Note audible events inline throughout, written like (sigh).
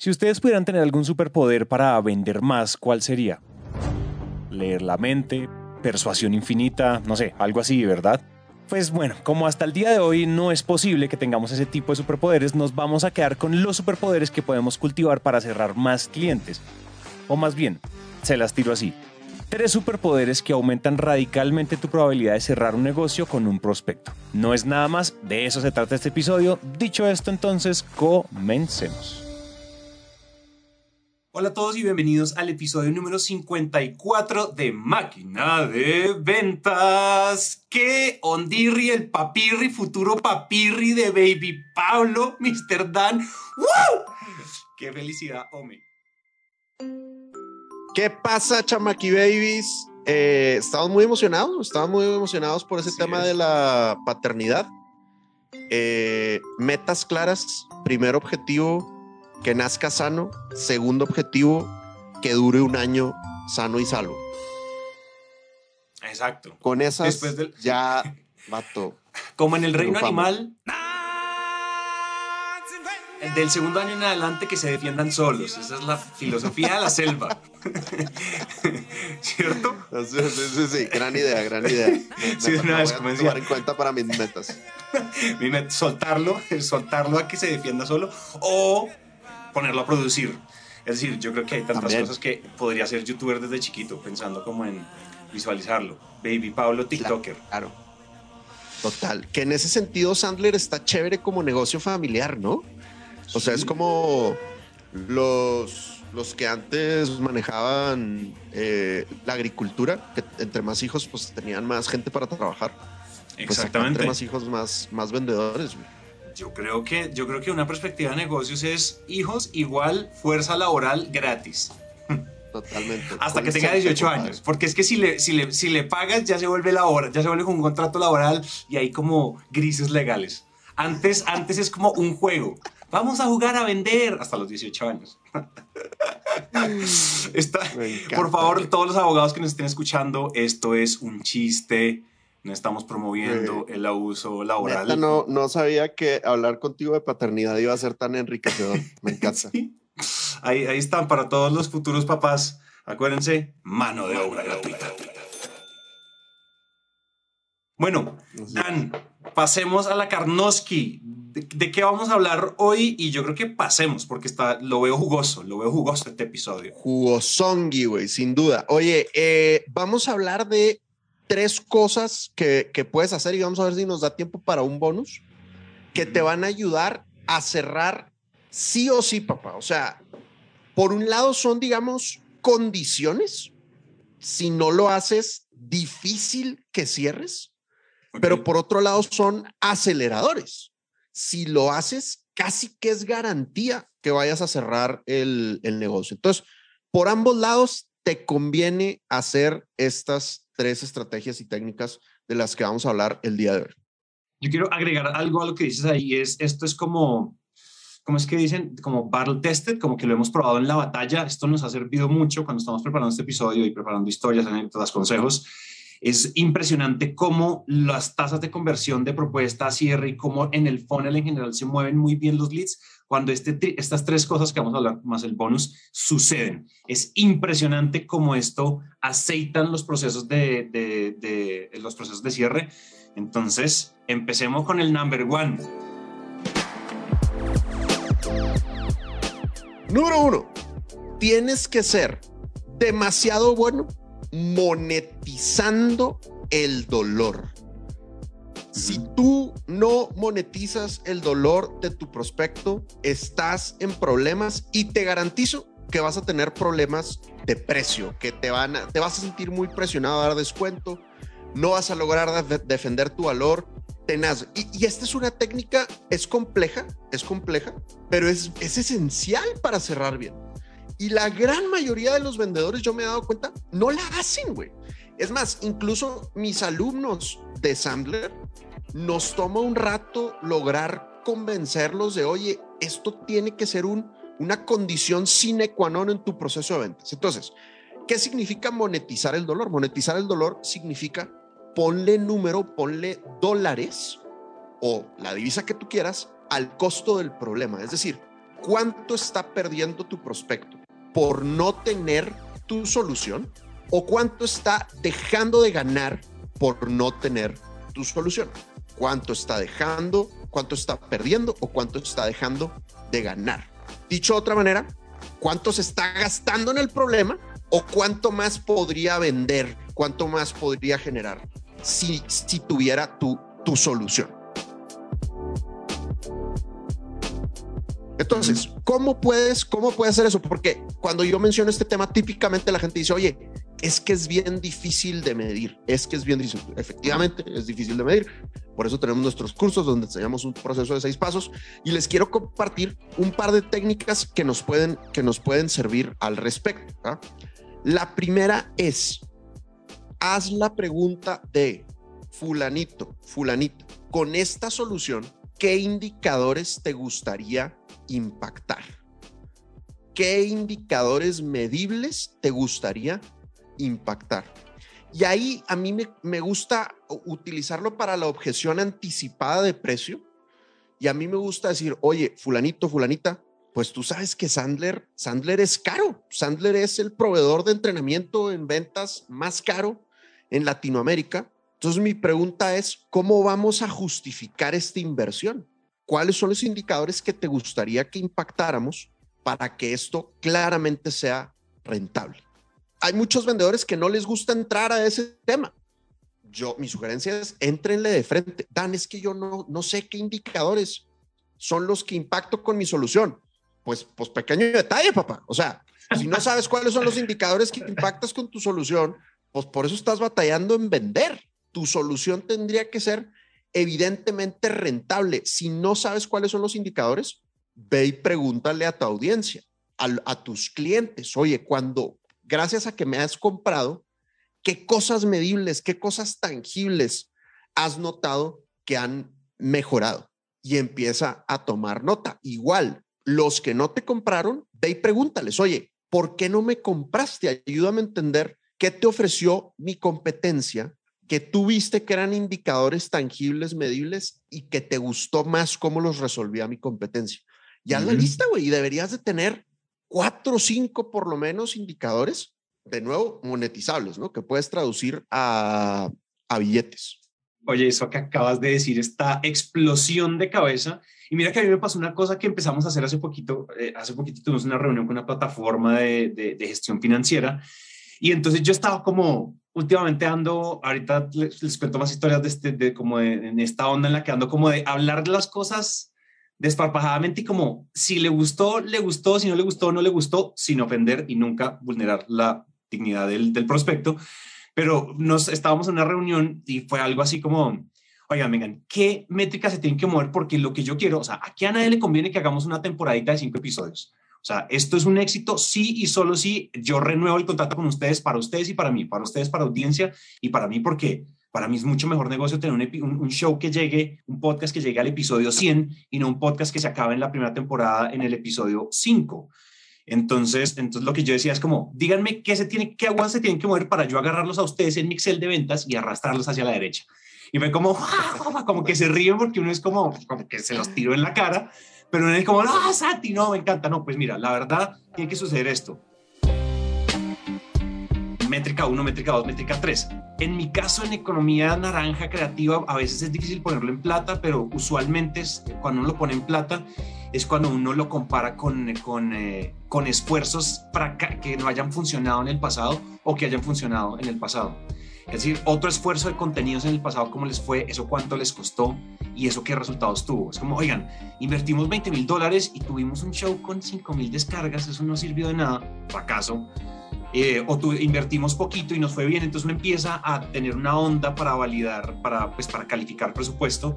Si ustedes pudieran tener algún superpoder para vender más, ¿cuál sería? Leer la mente, persuasión infinita, no sé, algo así, ¿verdad? Pues bueno, como hasta el día de hoy no es posible que tengamos ese tipo de superpoderes, nos vamos a quedar con los superpoderes que podemos cultivar para cerrar más clientes. O más bien, se las tiro así. Tres superpoderes que aumentan radicalmente tu probabilidad de cerrar un negocio con un prospecto. No es nada más, de eso se trata este episodio. Dicho esto, entonces, comencemos. Hola a todos y bienvenidos al episodio número 54 de Máquina de Ventas. ¿Qué ondirri, el papirri, futuro papirri de Baby Pablo, Mr. Dan? ¡Wow! ¡Qué felicidad, hombre! ¿Qué pasa, chamaki babies? Eh, estamos muy emocionados, estamos muy emocionados por ese Así tema es. de la paternidad. Eh, metas claras, primer objetivo, que nazca sano, segundo objetivo, que dure un año sano y salvo. Exacto. Con esas del- ya, vato. Como en el reino animal, del segundo año en adelante que se defiendan solos. Esa es la filosofía de la selva. (laughs) ¿Cierto? Sí, sí, sí, gran idea, gran idea. Me- (laughs) Sí, me- una me vez, voy a tomar en cuenta para mis metas. (laughs) Mi met- soltarlo, soltarlo a que se defienda solo o ponerlo a producir. Es decir, yo creo que hay tantas También. cosas que podría ser youtuber desde chiquito, pensando como en visualizarlo. Baby Pablo, TikToker. Claro. Total. Que en ese sentido Sandler está chévere como negocio familiar, ¿no? O sea, es como los, los que antes manejaban eh, la agricultura, que entre más hijos pues tenían más gente para trabajar. Pues acá Exactamente. entre más hijos, más, más vendedores. güey. Yo creo que yo creo que una perspectiva de negocios es hijos igual fuerza laboral gratis. Totalmente. Hasta que tenga 18 compadre. años. Porque es que si le, si, le, si le pagas ya se vuelve la hora, ya se vuelve un contrato laboral y hay como grises legales. Antes, antes es como un juego. Vamos a jugar a vender hasta los 18 años. (laughs) Está- por favor, todos los abogados que nos estén escuchando, esto es un chiste. No estamos promoviendo el abuso laboral. Neta, no, no sabía que hablar contigo de paternidad iba a ser tan enriquecedor. Me encanta. (laughs) Sí. Ahí, ahí están para todos los futuros papás. Acuérdense, mano de obra gratuita. Bueno, Dan, pasemos a la Karnowski. ¿De, de qué vamos a hablar hoy? Y yo creo que pasemos, porque está, lo veo jugoso, lo veo jugoso este episodio. Jugosongi, güey, sin duda. Oye, eh, vamos a hablar de tres cosas que, que puedes hacer y vamos a ver si nos da tiempo para un bonus que te van a ayudar a cerrar sí o sí, papá. O sea, por un lado son, digamos, condiciones. Si no lo haces, difícil que cierres. Pero por otro lado son aceleradores. Si lo haces, casi que es garantía que vayas a cerrar el, el negocio. Entonces, por ambos lados, te conviene hacer estas tres estrategias y técnicas de las que vamos a hablar el día de hoy. Yo quiero agregar algo a lo que dices ahí. Es, esto es como, ¿cómo es que dicen? Como battle tested, como que lo hemos probado en la batalla. Esto nos ha servido mucho cuando estamos preparando este episodio y preparando historias, anécdotas, consejos. Es impresionante cómo las tasas de conversión de propuesta a cierre y cómo en el funnel en general se mueven muy bien los leads cuando este, estas tres cosas que vamos a hablar más el bonus suceden. Es impresionante cómo esto aceitan los procesos de, de- de- los procesos de cierre. Entonces, empecemos con el number one. Número uno, tienes que ser demasiado bueno monetizando el dolor. Si tú no monetizas el dolor de tu prospecto, estás en problemas y te garantizo que vas a tener problemas de precio, que te van te vas a sentir muy presionado a dar descuento, no vas a lograr de- defender tu valor, tenaz. Y, esta es una técnica, es compleja, es compleja, pero es esencial para cerrar bien. Y la gran mayoría de los vendedores, yo me he dado cuenta, no la hacen, güey. Es más, incluso mis alumnos de Sandler, nos toma un rato lograr convencerlos de, oye, esto tiene que ser un, una condición sine qua non en tu proceso de ventas. Entonces, ¿qué significa monetizar el dolor? Monetizar el dolor significa ponle número, ponle dólares o la divisa que tú quieras al costo del problema. Es decir, cuánto está perdiendo tu prospecto por no tener tu solución o cuánto está dejando de ganar por no tener tu solución. Cuánto está dejando, cuánto está perdiendo o cuánto está dejando de ganar. Dicho de otra manera, cuánto se está gastando en el problema o cuánto más podría vender, cuánto más podría generar si, si tuviera tu, tu solución. Entonces, ¿cómo puedes, ¿cómo puedes hacer eso? Porque cuando yo menciono este tema, típicamente la gente dice, oye, es que es bien difícil de medir, es que es bien difícil. Efectivamente, es difícil de medir. Por eso tenemos nuestros cursos donde enseñamos un proceso de seis pasos y les quiero compartir un par de técnicas que nos pueden, que nos pueden servir al respecto. ¿ah? La primera es, haz la pregunta de fulanito, fulanito, con esta solución, ¿qué indicadores te gustaría impactar? ¿Qué indicadores medibles te gustaría impactar? Y ahí a mí me, me, gusta utilizarlo para la objeción anticipada de precio. Y a mí me gusta decir, oye, fulanito, fulanita, pues tú sabes que Sandler, Sandler es caro. Sandler es el proveedor de entrenamiento en ventas más caro en Latinoamérica. Entonces mi pregunta es, ¿cómo vamos a justificar esta inversión? ¿Cuáles son los indicadores que te gustaría que impactáramos para que esto claramente sea rentable? Hay muchos vendedores que no les gusta entrar a ese tema. Yo, mi sugerencia es, entrenle de frente. Dan, es que yo no, no sé qué indicadores son los que impacto con mi solución. Pues, pues pequeño detalle, papá. O sea, si no sabes cuáles son los indicadores que impactas con tu solución, pues por eso estás batallando en vender. Tu solución tendría que ser evidentemente rentable. Si no sabes cuáles son los indicadores, ve y pregúntale a tu audiencia, a, tus clientes. Oye, cuando, gracias a que me has comprado, ¿qué cosas medibles, qué cosas tangibles has notado que han mejorado? Y empieza a tomar nota. Igual, los que no te compraron, ve y pregúntales, oye, ¿por qué no me compraste? Ayúdame a entender qué te ofreció mi competencia, que tú viste que eran indicadores tangibles, medibles y que te gustó más cómo los resolvía mi competencia. Ya la lista, güey, y deberías de tener cuatro o cinco por lo menos indicadores, de nuevo, monetizables, ¿no? Que puedes traducir a, a billetes. Oye, eso que acabas de decir, esta explosión de cabeza. Y mira que a mí me pasó una cosa que empezamos a hacer hace poquito. Eh, hace poquito tuvimos una reunión con una plataforma de, de, de, gestión financiera. Y entonces yo estaba como, últimamente ando, ahorita les, cuento más historias de, este, de como en esta onda en la que ando como de hablar de las cosas desparpajadamente y como si le gustó, le gustó, si no le gustó, no le gustó, sin ofender y nunca vulnerar la dignidad del, del prospecto. Pero nos estábamos en una reunión y fue algo así como, oigan, vengan, ¿qué métricas se tienen que mover? Porque lo que yo quiero, o sea, aquí a nadie le conviene que hagamos una temporadita de cinco episodios. Sea, esto es un éxito sí y solo si yo renuevo el contrato con ustedes para ustedes y para mí, para ustedes, para audiencia y para mí, porque para mí es mucho mejor negocio tener un, un, un, show que llegue, un podcast que llegue al episodio 100 y no un podcast que se acabe en la primera temporada en el episodio 5. Entonces, entonces lo que yo decía es como, díganme qué se tiene, qué aguas se tienen que mover para yo agarrarlos a ustedes en mi Excel de ventas y arrastrarlos hacia la derecha. Y fue como, (laughs) como que se ríen porque uno es como, como que se los tiro en la cara, pero es como, no, Santi, no, me encanta. No, pues mira, la verdad, tiene que suceder esto. Métrica 1, métrica 2, métrica 3. En mi caso, en economía naranja creativa, a veces es difícil ponerlo en plata, pero usualmente es, cuando uno lo pone en plata es cuando uno lo compara con, con, eh, con esfuerzos que no hayan funcionado en el pasado o que hayan funcionado en el pasado. Es decir, otro esfuerzo de contenidos en el pasado, cómo les fue, eso cuánto les costó y eso qué resultados tuvo. Es como, oigan, invertimos 20 mil dólares y tuvimos un show con 5 mil descargas, eso no sirvió de nada, fracaso. Eh, o tu, invertimos poquito y nos fue bien, entonces uno empieza a tener una onda para validar, para, pues, para calificar presupuesto.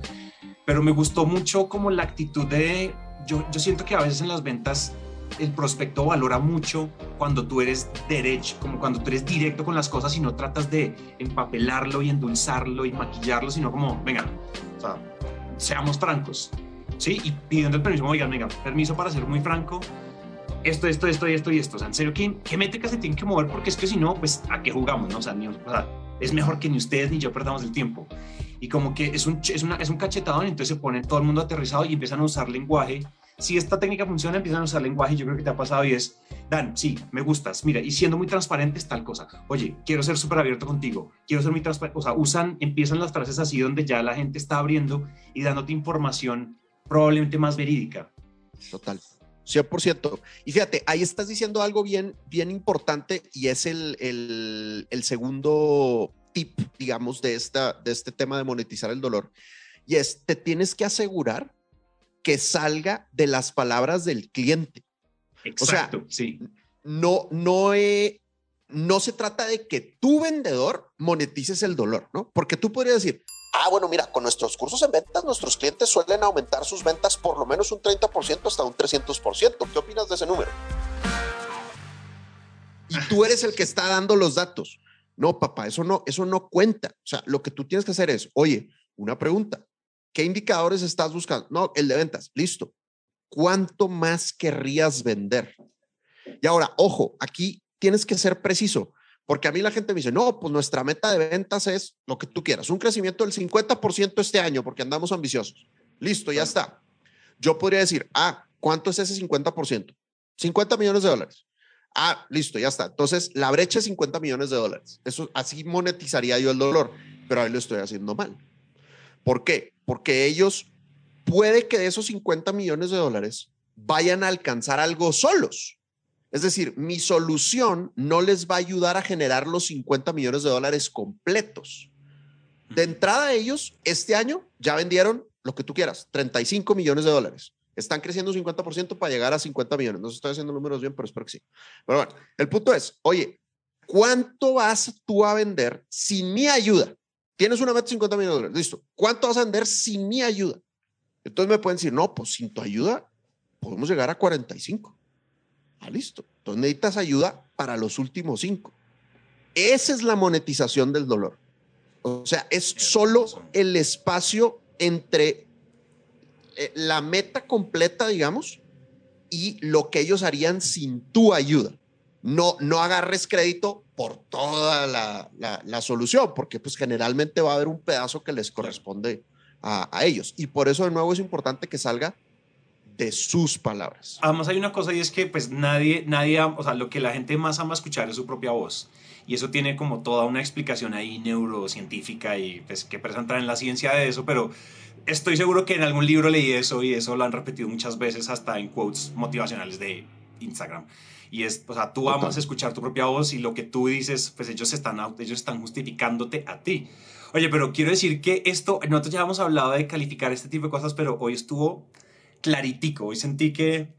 Pero me gustó mucho como la actitud de, yo, yo siento que a veces en las ventas el prospecto valora mucho cuando tú eres derecho, como cuando tú eres directo con las cosas y no tratas de empapelarlo y endulzarlo y maquillarlo, sino como, venga, o sea, seamos francos, ¿sí? Y pidiendo el permiso, oigan, venga, permiso para ser muy franco, esto, esto, esto y esto y esto. O sea, en serio, ¿qué, qué métricas se tienen que mover? Porque es que si no, pues, ¿a qué jugamos? No? O, sea, ni, o sea, es mejor que ni ustedes ni yo perdamos el tiempo. Y como que es un, es una, es un cachetadón, entonces se pone todo el mundo aterrizado y empiezan a usar lenguaje si esta técnica funciona, empiezan a usar lenguaje, yo creo que te ha pasado y es, Dan, sí, me gustas, mira, y siendo muy transparente es tal cosa, oye, quiero ser súper abierto contigo, quiero ser muy transparente, o sea, usan, empiezan las frases así donde ya la gente está abriendo y dándote información probablemente más verídica. Total. 100%. Y fíjate, ahí estás diciendo algo bien, bien importante y es el, el, el segundo tip, digamos, de, esta, de este tema de monetizar el dolor. Y es, te tienes que asegurar que salga de las palabras del cliente. Exacto, o sea, sí. No, no, no se trata de que tu vendedor monetices el dolor, ¿no? Porque tú podrías decir, ah, bueno, mira, con nuestros cursos en ventas, nuestros clientes suelen aumentar sus ventas por lo menos un 30% hasta un 300%. ¿Qué opinas de ese número? Y tú (laughs) eres el que está dando los datos. No, papá, eso no, eso no cuenta. O sea, lo que tú tienes que hacer es, oye, una pregunta. ¿Qué indicadores estás buscando? No, el de ventas. Listo. ¿Cuánto más querrías vender? Y ahora, ojo, aquí tienes que ser preciso, porque a mí la gente me dice, no, pues nuestra meta de ventas es lo que tú quieras, un crecimiento del 50% este año, porque andamos ambiciosos. Listo, ya está. Yo podría decir, ah, ¿cuánto es ese 50%? 50 millones de dólares. Ah, listo, ya está. Entonces, la brecha es 50 millones de dólares. Eso así monetizaría yo el dolor, pero ahí lo estoy haciendo mal. ¿Por qué? Porque ellos puede que de esos 50 millones de dólares vayan a alcanzar algo solos. Es decir, mi solución no les va a ayudar a generar los 50 millones de dólares completos. De entrada ellos, este año ya vendieron lo que tú quieras, 35 millones de dólares. Están creciendo un 50% para llegar a 50 millones. No estoy haciendo números bien, pero espero que sí. Pero bueno, el punto es, oye, ¿cuánto vas tú a vender sin mi ayuda? Tienes una meta de 50 millones de dólares, listo. ¿Cuánto vas a vender sin mi ayuda? Entonces me pueden decir, no, pues sin tu ayuda podemos llegar a 45. Ah, listo. Entonces necesitas ayuda para los últimos cinco. Esa es la monetización del dolor. O sea, es solo el espacio entre eh, la meta completa, digamos, y lo que ellos harían sin tu ayuda. No, no agarres crédito por toda la, solución, porque pues generalmente va a haber un pedazo que les corresponde a, a, ellos. Y por eso de nuevo es importante que salga de sus palabras. Además hay una cosa y es que pues nadie, nadie, o sea, lo que la gente más ama escuchar es su propia voz. Y eso tiene como toda una explicación ahí neurocientífica y pues que presenta en la ciencia de eso, pero estoy seguro que en algún libro leí eso y eso lo han repetido muchas veces hasta en quotes motivacionales de Instagram. Y es, o sea, tú amas escuchar tu propia voz y lo que tú dices, pues ellos están, ellos están justificándote a ti. Oye, pero quiero decir que esto, nosotros ya hemos hablado de calificar este tipo de cosas, pero hoy estuvo claritico. Hoy sentí que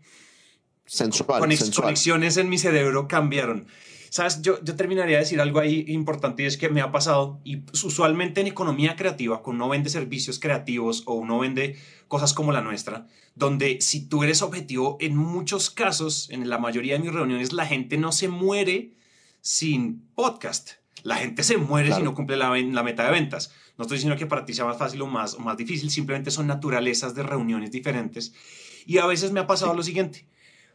sensual, conexiones en mi cerebro cambiaron. Sabes, yo, yo terminaría de decir algo ahí importante y es que me ha pasado, y usualmente en economía creativa, cuando uno vende servicios creativos o uno vende cosas como la nuestra, donde si tú eres objetivo, en muchos casos, en la mayoría de mis reuniones, la gente no se muere sin podcast. La gente se muere si no cumple la, la, meta de ventas. No estoy diciendo que para ti sea más fácil o más, o más difícil, simplemente son naturalezas de reuniones diferentes. Y a veces me ha pasado lo siguiente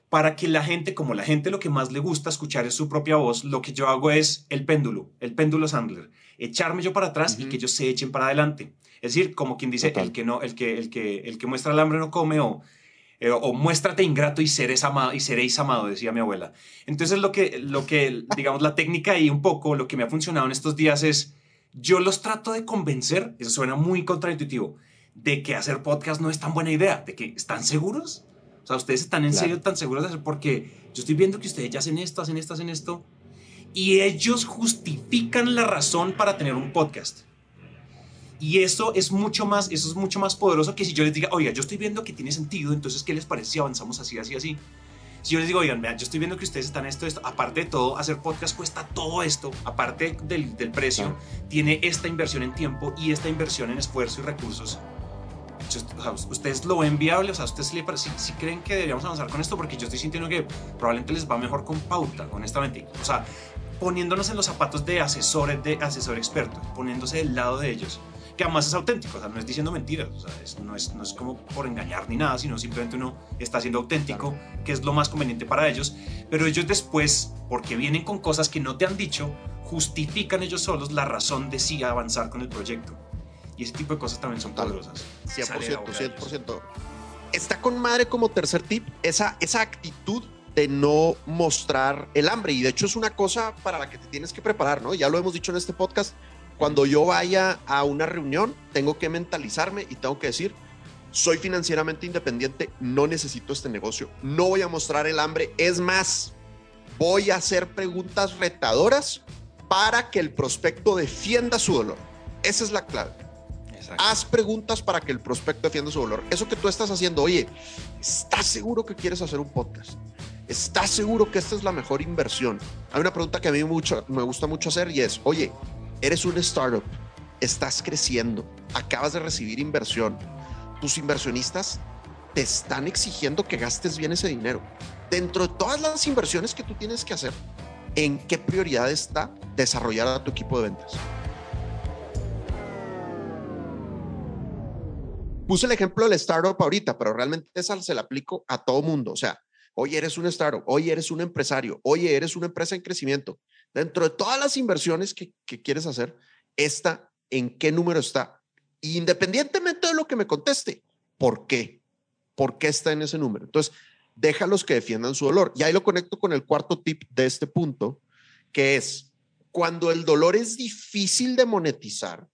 para que la gente, como la gente lo que más le gusta escuchar es su propia voz, lo que yo hago es el péndulo, el péndulo Sandler, echarme yo para atrás y que ellos se echen para adelante. Es decir, como quien dice, el que no, el que, el que, el que muestra el hambre no come o, eh, o muéstrate ingrato y seréis amado y seréis amado, decía mi abuela. Entonces lo que, lo que, digamos, la técnica y un poco lo que me ha funcionado en estos días es, yo los trato de convencer, eso suena muy contraintuitivo, de que hacer podcast no es tan buena idea, de que están seguros o sea, ustedes están en serio tan seguros de hacer porque yo estoy viendo que ustedes ya hacen esto, hacen esto, hacen esto. Y ellos justifican la razón para tener un podcast. Y eso es mucho más, eso es mucho más poderoso que si yo les diga, oiga, yo estoy viendo que tiene sentido, entonces, ¿qué les parece si avanzamos así, así, así? Si yo les digo, oigan, vean, yo estoy viendo que ustedes están esto, esto, aparte de todo, hacer podcast cuesta todo esto, aparte del, del precio, tiene esta inversión en tiempo y esta inversión en esfuerzo y recursos ustedes lo ven viable, o sea, ustedes si, creen que deberíamos avanzar con esto, porque yo estoy sintiendo que probablemente les va mejor con pauta, honestamente. O sea, poniéndonos en los zapatos de asesores, de asesor experto, poniéndose del lado de ellos, que además es auténtico, o sea, no es diciendo mentiras, o sea, no, es, no es como por engañar ni nada, sino simplemente uno está siendo auténtico, que es lo más conveniente para ellos, pero ellos después, porque vienen con cosas que no te han dicho, justifican ellos solos la razón de sí avanzar con el proyecto. Y ese tipo de cosas también son poderosas. 100%, 100%. está con madre como tercer tip esa, esa actitud de no mostrar el hambre. Y de hecho es una cosa para la que te tienes que preparar, ¿no? Ya lo hemos dicho en este podcast. Cuando yo vaya a una reunión, tengo que mentalizarme y tengo que decir, soy financieramente independiente, no necesito este negocio, no voy a mostrar el hambre. Es más, voy a hacer preguntas retadoras para que el prospecto defienda su dolor. Esa es la clave. Haz preguntas para que el prospecto defienda su dolor. Eso que tú estás haciendo, oye, ¿estás seguro que quieres hacer un podcast? ¿Estás seguro que esta es la mejor inversión? Hay una pregunta que a mí mucho, me gusta mucho hacer y es, oye, eres un startup, estás creciendo, acabas de recibir inversión. Tus inversionistas te están exigiendo que gastes bien ese dinero. Dentro de todas las inversiones que tú tienes que hacer, ¿en qué prioridad está desarrollar a tu equipo de ventas? Puse el ejemplo del startup ahorita, pero realmente esa se la aplico a todo mundo. O sea, hoy eres un startup, hoy eres un empresario, hoy eres una empresa en crecimiento. Dentro de todas las inversiones que, que quieres hacer, esta, ¿en qué número está? Independientemente de lo que me conteste, ¿por qué? ¿Por qué está en ese número? Entonces, déjalos que defiendan su dolor. Y ahí lo conecto con el cuarto tip de este punto, que es cuando el dolor es difícil de monetizar,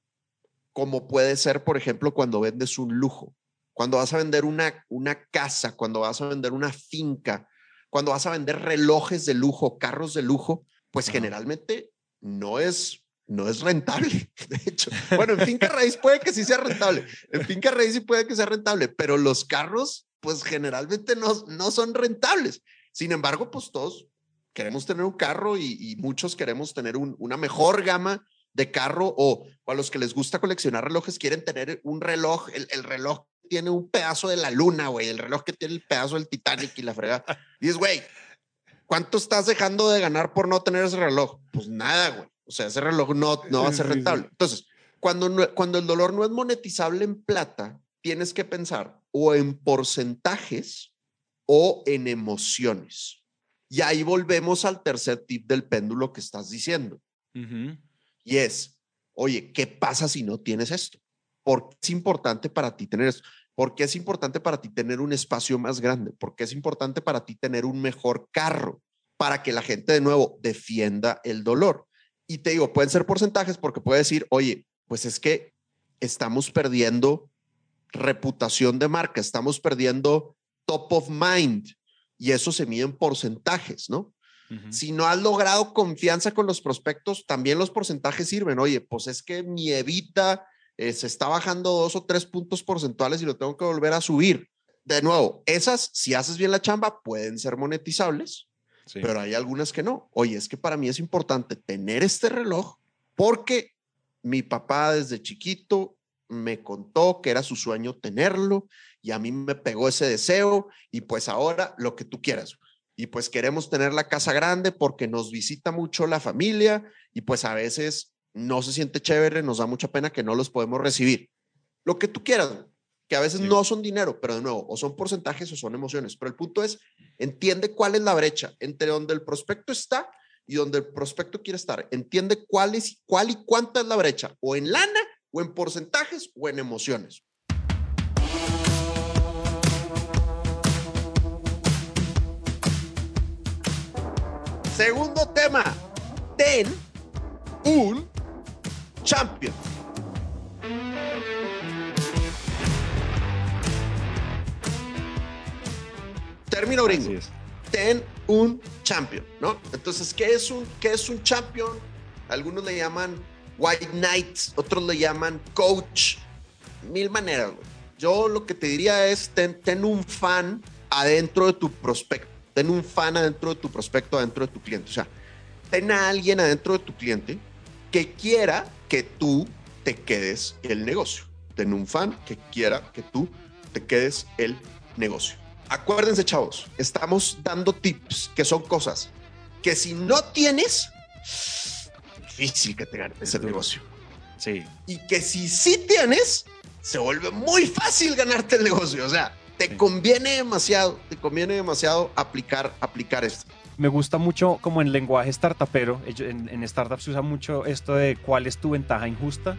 como puede ser, por ejemplo, cuando vendes un lujo, cuando vas a vender una, una casa, cuando vas a vender una finca, cuando vas a vender relojes de lujo, carros de lujo, pues generalmente no es, no es rentable. (laughs) De hecho, bueno, en finca raíz puede que sí sea rentable. En finca raíz sí puede que sea rentable, pero los carros, pues generalmente no, no son rentables. Sin embargo, pues todos queremos tener un carro y, muchos queremos tener una mejor gama de carro o, a los que les gusta coleccionar relojes quieren tener un reloj, el, reloj tiene un pedazo de la luna, güey, el reloj que tiene el pedazo del Titanic y la fregada. (laughs) Y es, güey, ¿cuánto estás dejando de ganar por no tener ese reloj? Pues nada, güey. O sea, ese reloj no, no va a ser rentable. Entonces, cuando, cuando el dolor no es monetizable en plata, tienes que pensar o en porcentajes o en emociones. Y ahí volvemos al tercer tip del péndulo que estás diciendo. Y es, oye, ¿qué pasa si no tienes esto? ¿Por qué es importante para ti tener esto? ¿Por qué es importante para ti tener un espacio más grande? ¿Por qué es importante para ti tener un mejor carro? Para que la gente de nuevo defienda el dolor. Y te digo, pueden ser porcentajes porque puede decir, oye, pues es que estamos perdiendo reputación de marca, estamos perdiendo top of mind y eso se mide en porcentajes, ¿no? Si no has logrado confianza con los prospectos, también los porcentajes sirven. Oye, pues es que mi evita eh, se está bajando dos o tres puntos porcentuales y lo tengo que volver a subir. De nuevo, esas, si haces bien la chamba, pueden ser monetizables, pero hay algunas que no. Oye, es que para mí es importante tener este reloj porque mi papá desde chiquito me contó que era su sueño tenerlo y a mí me pegó ese deseo y pues ahora lo que tú quieras y pues queremos tener la casa grande porque nos visita mucho la familia y pues a veces no se siente chévere, nos da mucha pena que no los podemos recibir. Lo que tú quieras, que a veces no son dinero, pero de nuevo, o son porcentajes o son emociones. Pero el punto es, entiende cuál es la brecha entre donde el prospecto está y donde el prospecto quiere estar. Entiende cuál es, cuál y cuánta es la brecha, o en lana, o en porcentajes, o en emociones. Segundo tema, ten un champion. Término gringo. Ten un champion, ¿no? Entonces, ¿qué es un, qué es un champion? Algunos le llaman white knight, otros le llaman coach. Mil maneras, Yo lo que te diría es ten, ten un fan adentro de tu prospecto ten un fan adentro de tu prospecto, adentro de tu cliente. O sea, ten a alguien adentro de tu cliente que quiera que tú te quedes el negocio. Ten un fan que quiera que tú te quedes el negocio. Acuérdense, chavos, estamos dando tips que son cosas que si no tienes, difícil que te ganes ese negocio. Sí. Y que si sí tienes, se vuelve muy fácil ganarte el negocio. O sea, te conviene demasiado, te conviene demasiado aplicar, aplicar esto. Me gusta mucho como en lenguaje startupero, en, en startups se usa mucho esto de cuál es tu ventaja injusta.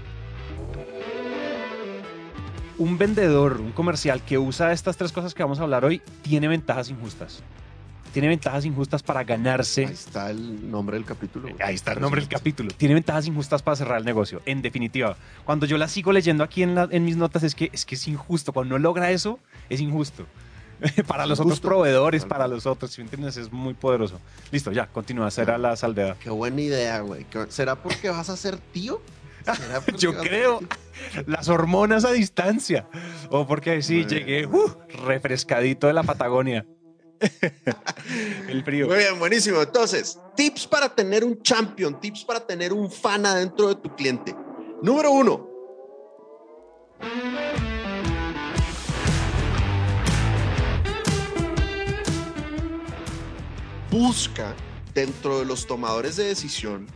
un vendedor, un comercial que usa estas tres cosas que vamos a hablar hoy, tiene ventajas injustas. Tiene ventajas injustas para ganarse. Ahí está el nombre del capítulo. güey. Ahí está el nombre del capítulo. Tiene ventajas injustas para cerrar el negocio. En definitiva, cuando yo la sigo leyendo aquí en, la- en mis notas, es que, es que es injusto. Cuando no logra eso, es injusto. (laughs) para los otros proveedores, para los otros, si me entiendes, es muy poderoso. Listo, ya, continúa. Será la salvedad. Qué buena idea, güey. ¿Qué- ¿Será porque vas a ser tío? ¿Será (laughs) porque Yo a creo. Las hormonas a distancia. O porque sí, llegué uh, refrescadito de la Patagonia. (laughs) el frío. Muy bien, buenísimo. Entonces, tips para tener un champion, tips para tener un fan adentro de tu cliente. Número uno. Busca dentro de los tomadores de decisión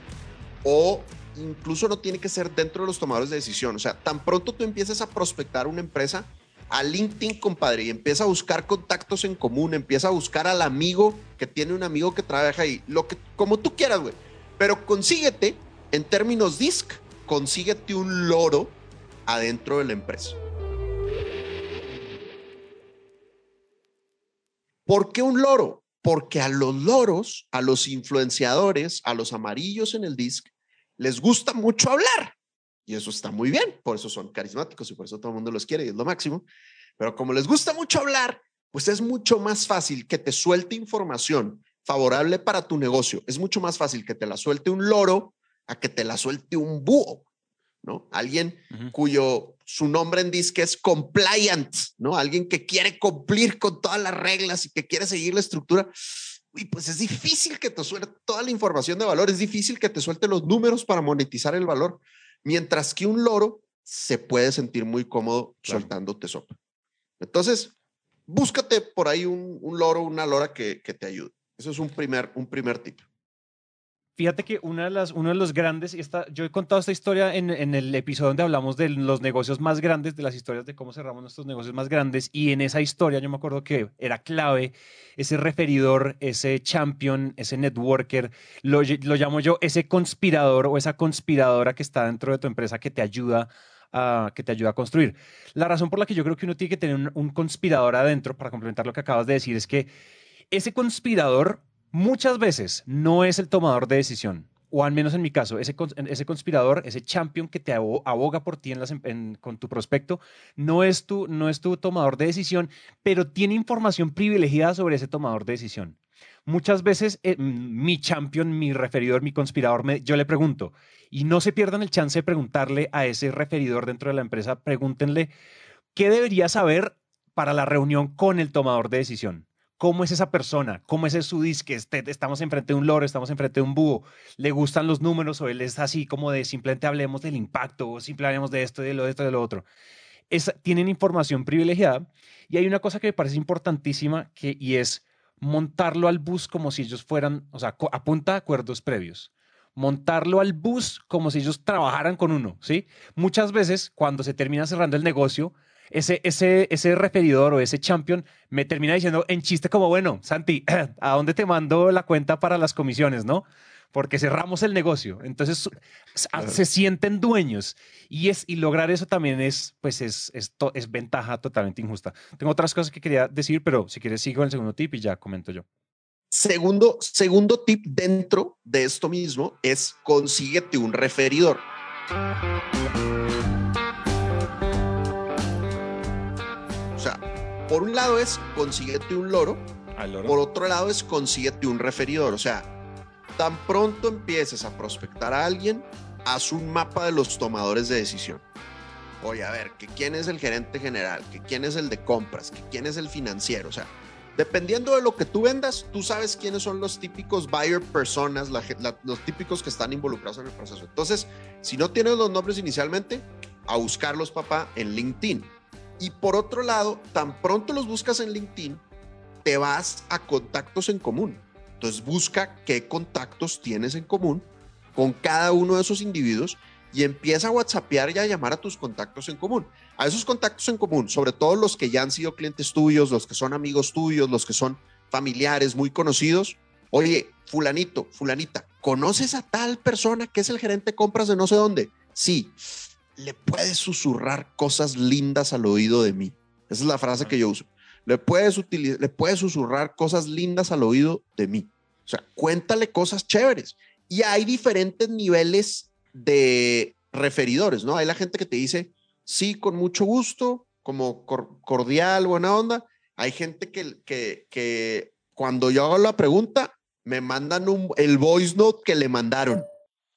o incluso no tiene que ser dentro de los tomadores de decisión. O sea, tan pronto tú empieces a prospectar una empresa, a LinkedIn, compadre, y empieza a buscar contactos en común, empieza a buscar al amigo que tiene un amigo que trabaja ahí, lo que, como tú quieras, güey. Pero consíguete, en términos DISC, consíguete un loro adentro de la empresa. ¿Por qué un loro? Porque a los loros, a los influenciadores, a los amarillos en el DISC, les gusta mucho hablar. Y eso está muy bien, por eso son carismáticos y por eso todo el mundo los quiere y es lo máximo. Pero como les gusta mucho hablar, pues es mucho más fácil que te suelte información favorable para tu negocio. Es mucho más fácil que te la suelte un loro a que te la suelte un búho, ¿no? Alguien Ujú. cuyo su nombre en disque es compliant, ¿no? Alguien que quiere cumplir con todas las reglas y que quiere seguir la estructura. Y pues es difícil que te suelte toda la información de valor, es difícil que te suelte los números para monetizar el valor, mientras que un loro se puede sentir muy cómodo Claro. soltándote sopa. Entonces, búscate por ahí un, un loro, una lora que, que te ayude. Eso es un primer, un primer tip. Fíjate que una de las, uno de los grandes, y esta, yo he contado esta historia en, en el episodio donde hablamos de los negocios más grandes, de las historias de cómo cerramos nuestros negocios más grandes, y en esa historia yo me acuerdo que era clave ese referidor, ese champion, ese networker, lo, lo llamo yo ese conspirador o esa conspiradora que está dentro de tu empresa que te ayuda a, que te ayuda a construir. La razón por la que yo creo que uno tiene que tener un, un conspirador adentro, para complementar lo que acabas de decir, es que ese conspirador muchas veces no es el tomador de decisión. O al menos en mi caso, ese, cons- ese conspirador, ese champion que te abo- aboga por ti en las em- en- con tu prospecto, no es, tu, no es tu tomador de decisión, pero tiene información privilegiada sobre ese tomador de decisión. Muchas veces eh, mi champion, mi referidor, mi conspirador, me- yo le pregunto, y no se pierdan el chance de preguntarle a ese referidor dentro de la empresa, pregúntenle qué debería saber para la reunión con el tomador de decisión. ¿Cómo es esa persona? ¿Cómo es su disque? Este- Estamos enfrente de un loro, estamos enfrente de un búho. ¿Le gustan los números o él es así como de simplemente hablemos del impacto o simplemente hablemos de esto, de lo de esto, de lo otro? Es- tienen información privilegiada y hay una cosa que me parece importantísima que, y es montarlo al bus como si ellos fueran, o sea, co- a acuerdos previos. Montarlo al bus como si ellos trabajaran con uno, ¿sí? Muchas veces cuando se termina cerrando el negocio, ese, ese, ese referidor o ese champion me termina diciendo en chiste como, bueno, Santi, (clears throat) ¿a dónde te mando la cuenta para las comisiones, no? Porque cerramos el negocio. Entonces Claro. se sienten dueños y, es, y lograr eso también es, pues es, es, to- es ventaja totalmente injusta. Tengo otras cosas que quería decir, pero si quieres sigo en el segundo tip y ya comento yo. Segundo, segundo tip dentro de esto mismo es consíguete un referidor. O sea, por un lado es consíguete un loro, por otro lado es consíguete un referidor. O sea, tan pronto empieces a prospectar a alguien, haz un mapa de los tomadores de decisión. Oye, a ver, que quién es el gerente general, que quién es el de compras, que quién es el financiero. O sea, dependiendo de lo que tú vendas, tú sabes quiénes son los típicos buyer personas, la la- los típicos que están involucrados en el proceso. Entonces, si no tienes los nombres inicialmente, a buscarlos, papá, en LinkedIn. Y por otro lado, tan pronto los buscas en LinkedIn, te vas a contactos en común. Entonces busca qué contactos tienes en común con cada uno de esos individuos y empieza a WhatsAppear y a llamar a tus contactos en común. A esos contactos en común, sobre todo los que ya han sido clientes tuyos, los que son amigos tuyos, los que son familiares muy conocidos. Oye, fulanito, fulanita, ¿conoces a tal persona que es el gerente de compras de no sé dónde? Sí. Le puedes susurrar cosas lindas al oído de mí. Esa es la frase que yo uso. Le puedes, le puedes susurrar cosas lindas al oído de mí. O sea, cuéntale cosas chéveres. Y hay diferentes niveles de referidores, ¿no? Hay la gente que te dice, sí, con mucho gusto, como cordial, buena onda. Hay gente que, que, que cuando yo hago la pregunta, me mandan un, el voice note que le mandaron.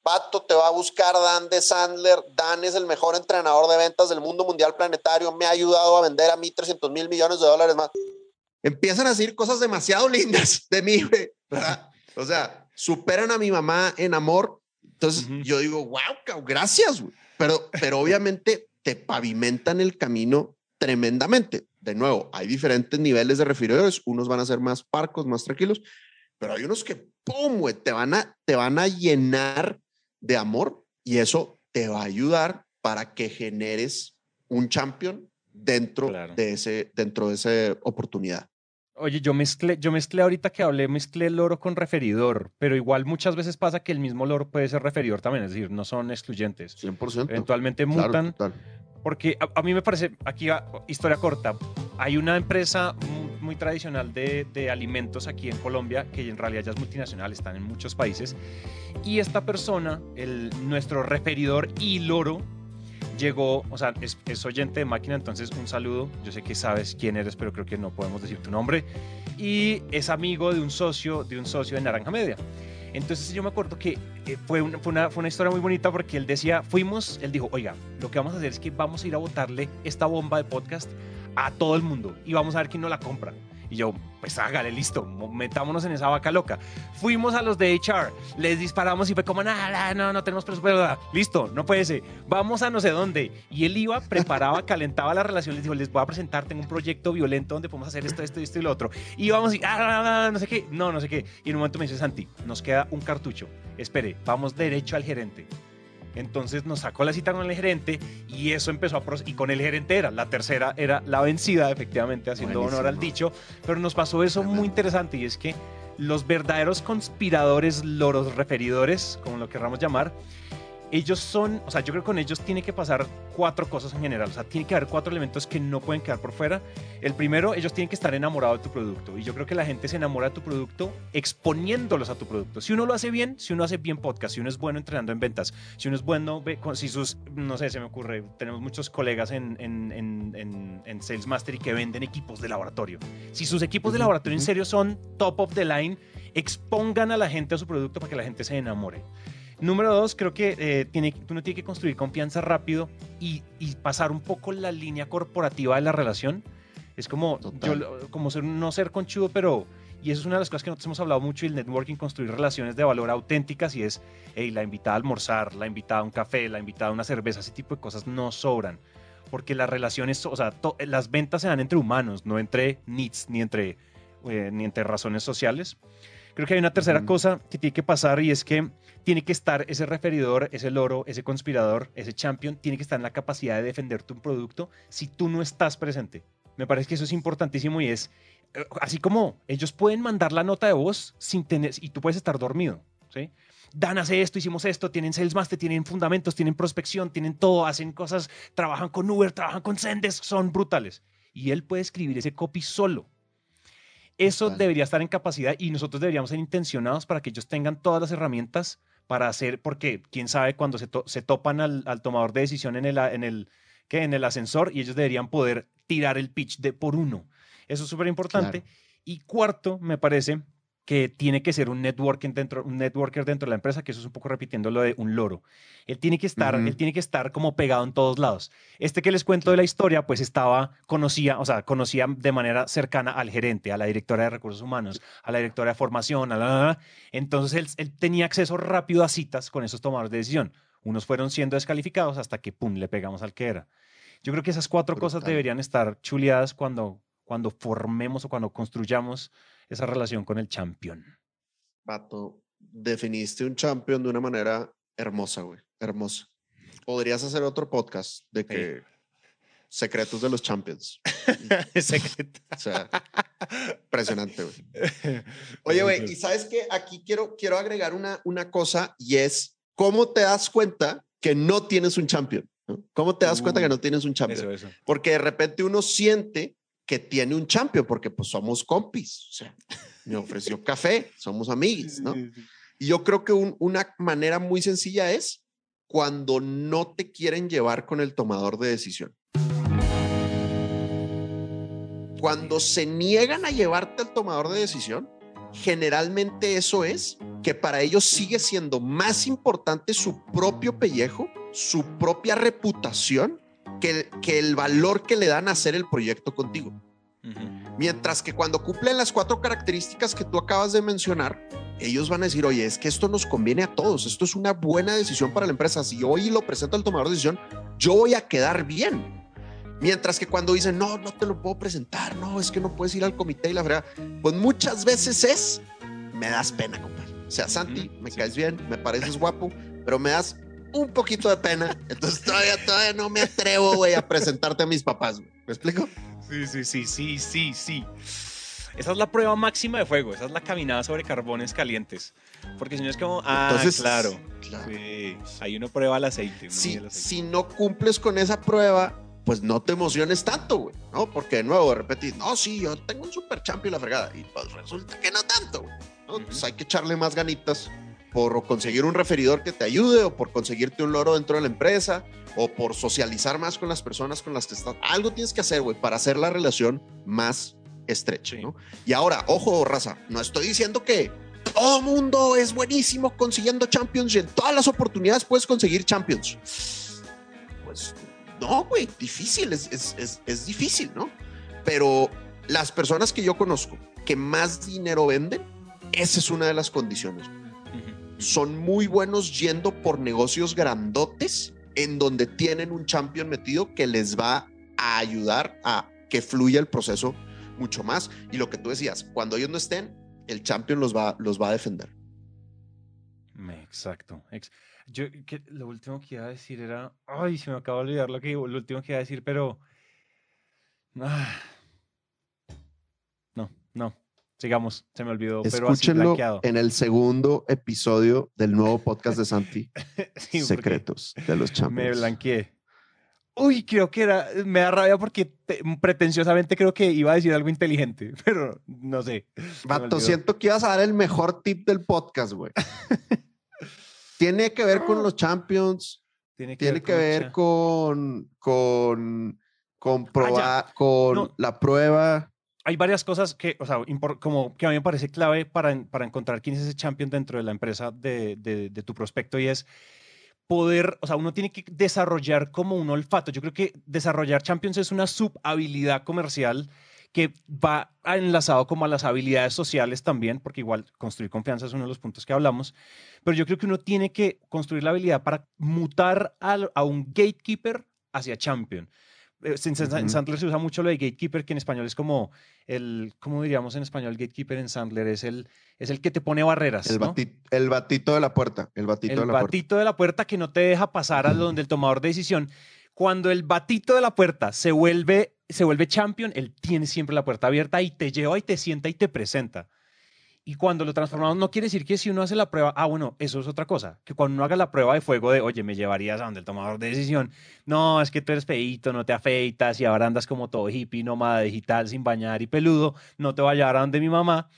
Pato, te va a buscar Dan de Sandler. Dan es el mejor entrenador de ventas del mundo mundial planetario. Me ha ayudado a vender a mí 300 mil millones de dólares más. Empiezan a decir cosas demasiado (laughs) lindas de mí, ¿verdad? O sea, superan a mi mamá en amor. Entonces yo digo, wow, gracias, Pero, pero obviamente te pavimentan el camino tremendamente. De nuevo, hay diferentes niveles de refrigeradores. Unos van a ser más parcos, más tranquilos, pero hay unos que, ¡pum! te, van a, te van a llenar de amor y eso te va a ayudar para que generes un champion dentro de ese dentro de esa oportunidad. Oye, yo mezclé, yo mezclé ahorita que hablé, mezclé el loro con referidor, pero igual muchas veces pasa que el mismo loro puede ser referidor también, es decir, no son excluyentes. 100%. Eventualmente mutan. porque a, mí me parece, aquí historia corta, hay una empresa muy, tradicional de, alimentos aquí en Colombia, que en realidad ya es multinacional, están en muchos países, y esta persona, nuestro referidor y loro, llegó, o sea, es, oyente de máquina, entonces un saludo. Yo sé que sabes quién eres, pero creo que no podemos decir tu nombre. Y es amigo de un socio, de un socio de Naranja Media. Entonces yo me acuerdo que eh, fue, una, fue, una, fue, una, historia muy bonita porque él decía, fuimos, él dijo, oiga, lo que vamos a hacer es que vamos a ir a botarle esta bomba de podcast a todo el mundo y vamos a ver quién no la compra. Y yo, pues hágale, listo, metámonos en esa vaca loca. Fuimos a los de HR, les disparamos y fue como, nada, no, no tenemos presupuesto, listo, no puede ser, vamos a no sé dónde. Y él iba, preparaba, (laughs) calentaba la relación, les dijo, les voy a presentar, tengo un proyecto violento donde podemos hacer esto, esto, esto y lo otro. Y vamos y, ah, no sé qué, no, no sé qué. Y en un momento me dice, Santi, nos queda un cartucho, espere, vamos derecho al gerente. Entonces nos sacó la cita con el gerente y eso empezó a... Y con el gerente era, la tercera era la vencida, efectivamente, haciendo honor al dicho. Pero nos pasó eso muy interesante y es que los verdaderos conspiradores, loros referidores, como lo querramos llamar, ellos son, o sea, yo creo que con ellos tiene que pasar cuatro cosas en general, o sea, tiene que haber cuatro elementos que no pueden quedar por fuera. El primero, ellos tienen que estar enamorados de tu producto y yo creo que la gente se enamora de tu producto exponiéndolos a tu producto. Si uno lo hace bien, si uno hace bien podcast, si uno es bueno entrenando en ventas, si uno es bueno, si sus, no sé, se me ocurre, tenemos muchos colegas en, en, en, en Sales Mastery que venden equipos de laboratorio. Si sus equipos de laboratorio en serio son top of the line, expongan a la gente a su producto para que la gente se enamore. Número dos, creo que eh, tiene, uno tiene que construir confianza rápido y, pasar un poco la línea corporativa de la relación. Es como, como ser, no ser conchudo, pero... Y eso es una de las cosas que nosotros hemos hablado mucho, el networking, construir relaciones de valor auténticas y es, hey, la invitada a almorzar, la invitada a un café, la invitada a una cerveza, ese tipo de cosas no sobran. Porque las relaciones, o sea, las ventas se dan entre humanos, no entre needs ni entre, eh, ni entre razones sociales. Creo que hay una tercera cosa que tiene que pasar y es que tiene que estar ese referidor, ese loro, ese conspirador, ese champion, tiene que estar en la capacidad de defender tu producto si tú no estás presente. Me parece que eso es importantísimo y es, eh, así como ellos pueden mandar la nota de voz sin tener, y tú puedes estar dormido, ¿sí? Dan hace esto, hicimos esto, tienen Salesmaster, tienen fundamentos, tienen prospección, tienen todo, hacen cosas, trabajan con Uber, trabajan con Zendesk, son brutales. Y él puede escribir ese copy solo eso debería estar en capacidad y nosotros deberíamos ser intencionados para que ellos tengan todas las herramientas para hacer, porque quién sabe cuando se, se topan al, tomador de decisión en el, en, el, en el ascensor y ellos deberían poder tirar el pitch de por uno. Eso es súper importante. Y cuarto, me parece que tiene que ser un, networking dentro, un networker dentro de la empresa, que eso es un poco repitiendo lo de un loro. Él tiene que estar, él tiene que estar como pegado en todos lados. Este que les cuento de la historia, pues estaba, conocía, o sea, conocía de manera cercana al gerente, a la directora de recursos humanos, a la directora de formación, a la, entonces él, tenía acceso rápido a citas con esos tomadores de decisión. Unos fueron siendo descalificados hasta que, pum, le pegamos al que era. Yo creo que esas cuatro cosas deberían estar chuleadas cuando, cuando formemos o cuando construyamos esa relación con el champion. Pato, definiste un champion de una manera hermosa, güey. Hermosa. Podrías hacer otro podcast de que secretos de los champions. (laughs) Secreto. o sea, impresionante, güey. (laughs) Oye, güey, y sabes que aquí quiero, quiero agregar una, una cosa y es cómo te das cuenta que no tienes un champion. ¿Cómo te das cuenta que no tienes un champion? Eso, eso. Porque de repente uno siente que tiene un champion, porque pues somos compis. O sea, me ofreció (laughs) café, somos amigos, ¿no? Y yo creo que un- una manera muy sencilla es cuando no te quieren llevar con el tomador de decisión. Cuando se niegan a llevarte al tomador de decisión, generalmente eso es que para ellos sigue siendo más importante su propio pellejo, su propia reputación, que, que el valor que le dan a hacer el proyecto contigo. Mientras que cuando cumplen las cuatro características que tú acabas de mencionar, ellos van a decir, oye, es que esto nos conviene a todos, esto es una buena decisión para la empresa. Si hoy lo presento al tomador de decisión, yo voy a quedar bien. Mientras que cuando dicen, no, no te lo puedo presentar, no, es que no puedes ir al comité y la fregada, pues muchas veces es, me das pena, compadre. O sea, Santi, me sí. caes bien, me pareces guapo, pero me das un poquito de pena. Entonces todavía, todavía no me atrevo, güey, a presentarte a mis papás. güey. ¿Me explico? Sí, sí, sí, sí, sí, sí. Esa es la prueba máxima de fuego, esa es la caminada sobre carbones calientes. Porque si no es como, ah, Entonces, claro. claro. Sí, ahí uno prueba el aceite. uno si, mide el aceite. si no cumples con esa prueba, pues no te emociones tanto, güey, ¿no? Porque de nuevo, repetir, no, sí, yo tengo un super champion la fregada. Y pues resulta que no tanto, güey, ¿no? Ujú. Pues hay que echarle más ganitas por conseguir un referidor que te ayude o por conseguirte un loro dentro de la empresa o por socializar más con las personas con las que estás. Algo tienes que hacer, güey, para hacer la relación más estrecha. ¿no? Y ahora, ojo, raza, no estoy diciendo que todo mundo es buenísimo consiguiendo champions y en todas las oportunidades puedes conseguir champions. Pues no, güey, difícil, es, es, es, es difícil, ¿no? Pero las personas que yo conozco que más dinero venden, esa es una de las condiciones. Son muy buenos yendo por negocios grandotes en donde tienen un champion metido que les va a ayudar a que fluya el proceso mucho más. Y lo que tú decías, cuando ellos no estén, el champion los va, los va a defender. Exacto. ex- Yo lo último que iba a decir era. Ay, se me acaba de olvidar lo que lo último que iba a decir, pero. Ah. No, no. Sigamos, se me olvidó, pero así Escúchenlo blanqueado. en el segundo episodio del nuevo podcast de Santi, (laughs) Sí, Secretos de los Me Champions. blanqueé. Uy, creo que era. Me da rabia porque te- pretenciosamente creo que iba a decir algo inteligente, (laughs) pero no sé. me Vato, siento que ibas a dar el mejor tip del podcast, güey. (laughs) Tiene que ver con los Champions, Tiene tiene que ver con, con, con probar, con No. la prueba. Hay varias cosas que, o sea, como que a mí me parece clave para, para encontrar quién es ese champion dentro de la empresa de, de- tu prospecto y es poder, o sea, uno tiene que desarrollar como un olfato. Yo creo que desarrollar champions es una subhabilidad comercial que va a- enlazado como a las habilidades sociales también, porque igual construir confianza es uno de los puntos que hablamos, pero yo creo que uno tiene que construir la habilidad para mutar al- a un gatekeeper hacia champion. Eh, En, en Ujú. Sandler se usa mucho lo de gatekeeper, que en español es como el, ¿cómo diríamos en español? Gatekeeper en Sandler es el, es el que te pone barreras. El, ¿no? bati- el batito de la puerta. El batito el de la puerta. batito de la puerta que no te deja pasar a donde el tomador de decisión. Cuando el batito de la puerta se vuelve, se vuelve champion, él tiene siempre la puerta abierta y te lleva y te sienta y te presenta. Y cuando lo transformamos, no quiere decir que si uno hace la prueba, ah, bueno, eso es otra cosa. Que cuando uno haga la prueba de fuego de, oye, me llevarías a donde el tomador de decisión, no, es que tú eres feíto, no te afeitas y ahora andas como todo hippie, nómada digital, sin bañar y peludo, no te va a llevar a donde mi mamá.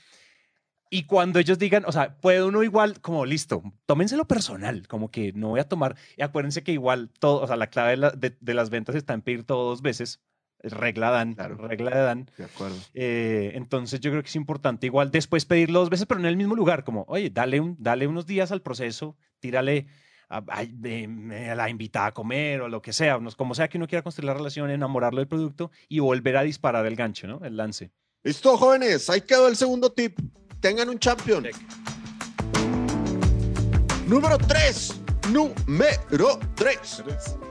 Y cuando ellos digan, o sea, puede uno igual, como listo, tómenselo personal, como que no voy a tomar. Y acuérdense que igual todo, o sea, la clave de, la- de- de las ventas está en pedir todo dos veces. Es Regla Dan, Claro. regla de Dan. De acuerdo. Eh, entonces yo creo que es importante igual después pedirlo dos veces, pero en el mismo lugar, como, oye, dale, un, dale unos días al proceso, tírale a, a- de- a la invitada a comer o lo que sea, unos- como sea que uno quiera construir la relación, enamorarlo del producto y volver a disparar el gancho, ¿no? El lance. Listo, jóvenes. Ahí quedó el segundo tip. Tengan un champion. Check. Número 3. Número 3.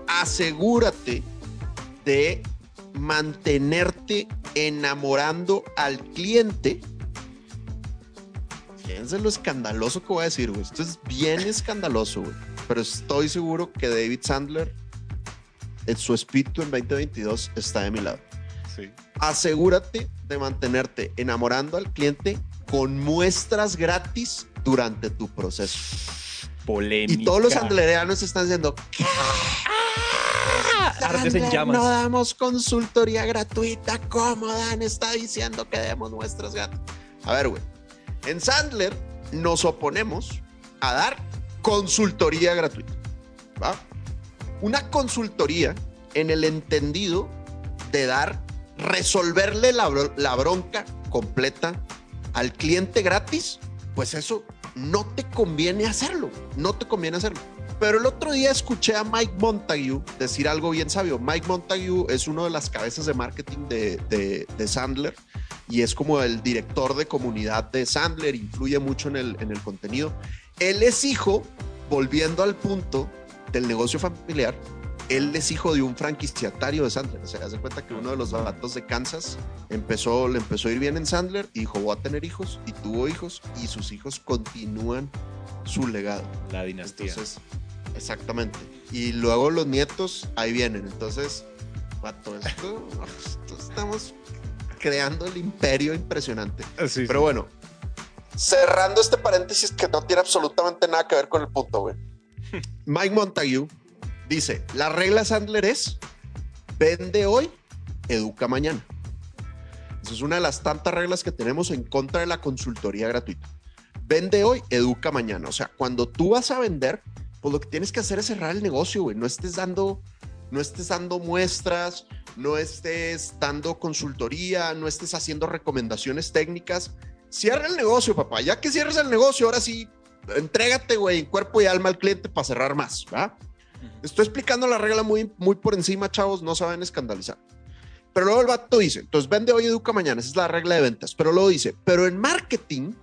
Asegúrate de mantenerte enamorando al cliente. Fíjense lo escandaloso que voy a decir, güey. Esto es bien (laughs) escandaloso, güey. Pero estoy seguro que David Sandler, en su espíritu en 2022, está de mi lado. Sí. Asegúrate de mantenerte enamorando al cliente con muestras gratis durante tu proceso. Polémica. Y todos los andlereanos están diciendo, ¿qué? Ardes en llamas. No damos consultoría gratuita. ¿Cómo Dan está diciendo que demos nuestras gatas? A ver, güey. En Sandler nos oponemos a dar consultoría gratuita. ¿va? Una consultoría en el entendido de dar, resolverle la, la bronca completa al cliente gratis, pues eso no te conviene hacerlo, no te conviene hacerlo. Pero el otro día escuché a Mike Montague decir algo bien sabio. Mike Montague es uno de las cabezas de marketing de, de, Sandler y es como el director de comunidad de Sandler, influye mucho en el, en el contenido. Él es hijo, volviendo al punto del negocio familiar, él es hijo de un franquiciatario de Sandler. O sea, hace cuenta que uno de los vatos de Kansas empezó, le empezó a ir bien en Sandler y dijo, voy a tener hijos, y tuvo hijos, y sus hijos continúan su legado. La dinastía. Entonces, exactamente. Y luego los nietos, ahí vienen. Entonces, vato, esto, esto estamos creando el imperio impresionante. Sí, Pero bueno, cerrando este paréntesis que no tiene absolutamente nada que ver con el punto, güey. (laughs) Mike Montague dice, la regla Sandler es, vende hoy, educa mañana. Esa es una de las tantas reglas que tenemos en contra de la consultoría gratuita. Vende hoy, educa mañana. O sea, cuando tú vas a vender, pues lo que tienes que hacer es cerrar el negocio, güey. No estés dando, no estés dando muestras, no estés dando consultoría, no estés haciendo recomendaciones técnicas. Cierra el negocio, papá. Ya que cierres el negocio, ahora sí, entrégate, güey, en cuerpo y alma al cliente para cerrar más, ¿va? Estoy explicando la regla muy, muy por encima, chavos, no a escandalizar. Pero luego el vato dice, entonces vende hoy, educa mañana, esa es la regla de ventas. Pero luego dice, pero en marketing,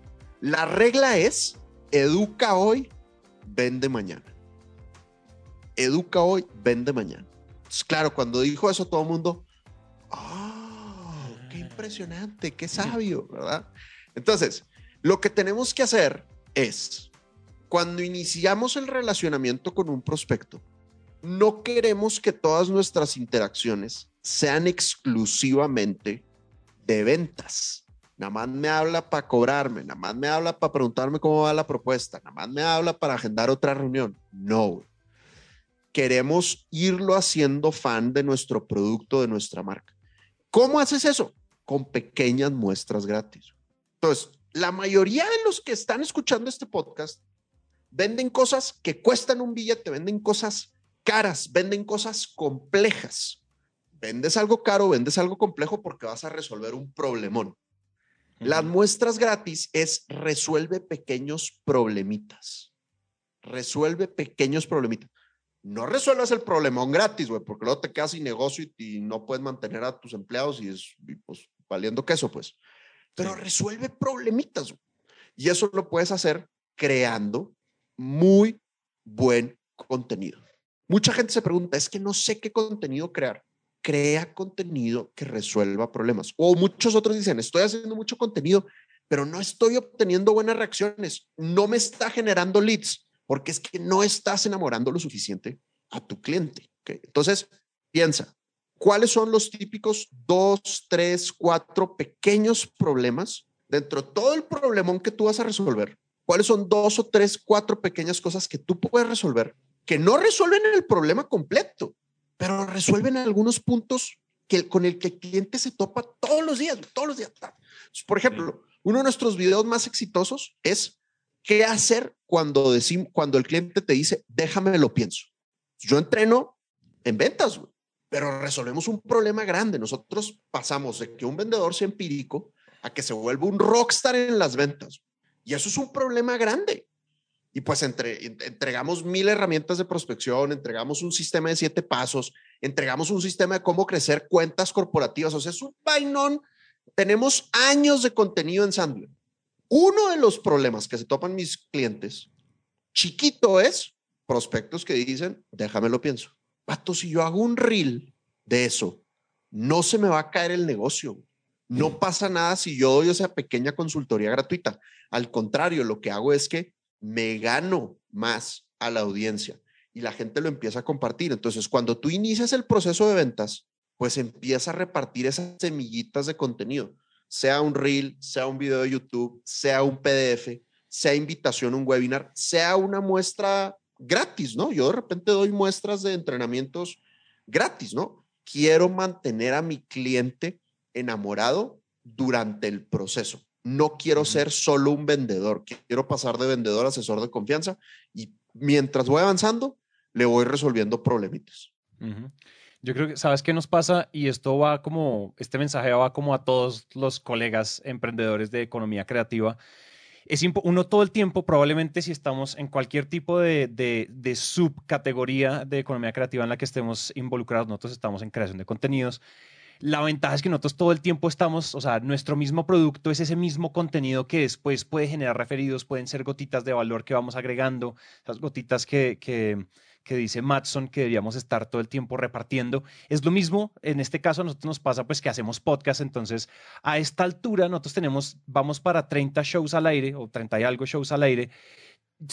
la regla es educa hoy, vende mañana. Educa hoy, vende mañana. Entonces, claro, cuando dijo eso, todo el mundo, ¡oh! ¡Qué impresionante! ¡Qué sabio! ¿Verdad? Entonces, lo que tenemos que hacer es, cuando iniciamos el relacionamiento con un prospecto, no queremos que todas nuestras interacciones sean exclusivamente de ventas. Nada más me habla para cobrarme, nada más me habla para preguntarme cómo va la propuesta, nada más me habla para agendar otra reunión. No. Queremos irlo haciendo fan de nuestro producto, de nuestra marca. ¿Cómo haces eso? Con pequeñas muestras gratis. Entonces, la mayoría de los que están escuchando este podcast venden cosas que cuestan un billete, venden cosas caras, venden cosas complejas. Vendes algo caro, vendes algo complejo porque vas a resolver un problemón. Las muestras gratis es resuelve pequeños problemitas. Resuelve pequeños problemitas. No resuelvas el problemón gratis, güey, porque luego te quedas sin negocio y, y, no puedes mantener a tus empleados y es y pues valiendo queso, pues. Pero resuelve problemitas. Y eso lo puedes hacer creando muy buen contenido. Mucha gente se pregunta, es que no sé qué contenido crear. Crea contenido que resuelva problemas. O muchos otros dicen, estoy haciendo mucho contenido, pero no estoy obteniendo buenas reacciones. No me está generando leads porque es que no estás enamorando lo suficiente a tu cliente. ¿okay? Entonces, piensa, ¿cuáles son los típicos dos, tres, cuatro pequeños problemas dentro de todo el problemón que tú vas a resolver? ¿Cuáles son dos o tres, cuatro pequeñas cosas que tú puedes resolver que no resuelven el problema completo, pero resuelven algunos puntos que, con el que el cliente se topa todos los días, todos los días. Por ejemplo, uno de nuestros videos más exitosos es qué hacer cuando, decimos, cuando el cliente te dice, déjame lo pienso. Yo entreno en ventas, pero resolvemos un problema grande. Nosotros pasamos de que un vendedor sea empírico a que se vuelva un rockstar en las ventas. Y eso es un problema grande. Y pues entre, entregamos mil herramientas de prospección, entregamos un sistema de siete pasos, entregamos un sistema de cómo crecer cuentas corporativas. O sea, es un vainón. Tenemos años de contenido en Sandler. Uno de los problemas que se topan mis clientes, chiquito, es prospectos que dicen, déjame lo pienso. Pato, si yo hago un reel de eso, no se me va a caer el negocio. No pasa nada si yo doy esa pequeña consultoría gratuita. Al contrario, lo que hago es que me gano más a la audiencia y la gente lo empieza a compartir. Entonces, cuando tú inicias el proceso de ventas, pues empieza a repartir esas semillitas de contenido, sea un reel, sea un video de YouTube, sea un PDF, sea invitación a un webinar, sea una muestra gratis, ¿no? Yo de repente doy muestras de entrenamientos gratis, ¿no? Quiero mantener a mi cliente enamorado durante el proceso. No quiero ser solo un vendedor, quiero pasar de vendedor a asesor de confianza y mientras voy avanzando, le voy resolviendo problemitas. Yo creo que, ¿sabes qué nos pasa? Y esto va como, este mensaje va como a todos los colegas emprendedores de economía creativa. Es uno todo el tiempo, probablemente si estamos en cualquier tipo de, de, de, subcategoría de economía creativa en la que estemos involucrados, nosotros estamos en creación de contenidos. La ventaja es que nosotros todo el tiempo estamos, o sea, nuestro mismo producto es ese mismo contenido que después puede generar referidos, pueden ser gotitas de valor que vamos agregando, esas gotitas que, que que dice Matson que deberíamos estar todo el tiempo repartiendo. Es lo mismo, en este caso a nosotros nos pasa pues que hacemos podcast, entonces a esta altura nosotros tenemos, vamos para 30 shows al aire o 30 y algo shows al aire.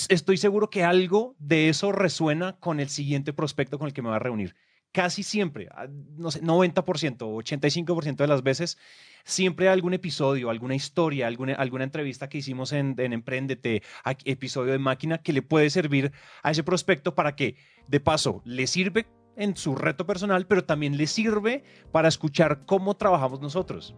Estoy seguro que algo de eso resuena con el siguiente prospecto con el que me va a reunir casi siempre, ah, no sé, 90%, 85% de las veces, siempre algún episodio, alguna historia, alguna, alguna entrevista que hicimos en, en Emprendete, episodio de máquina, que le puede servir a ese prospecto para que, de paso, le sirve en su reto personal, pero también le sirve para escuchar cómo trabajamos nosotros.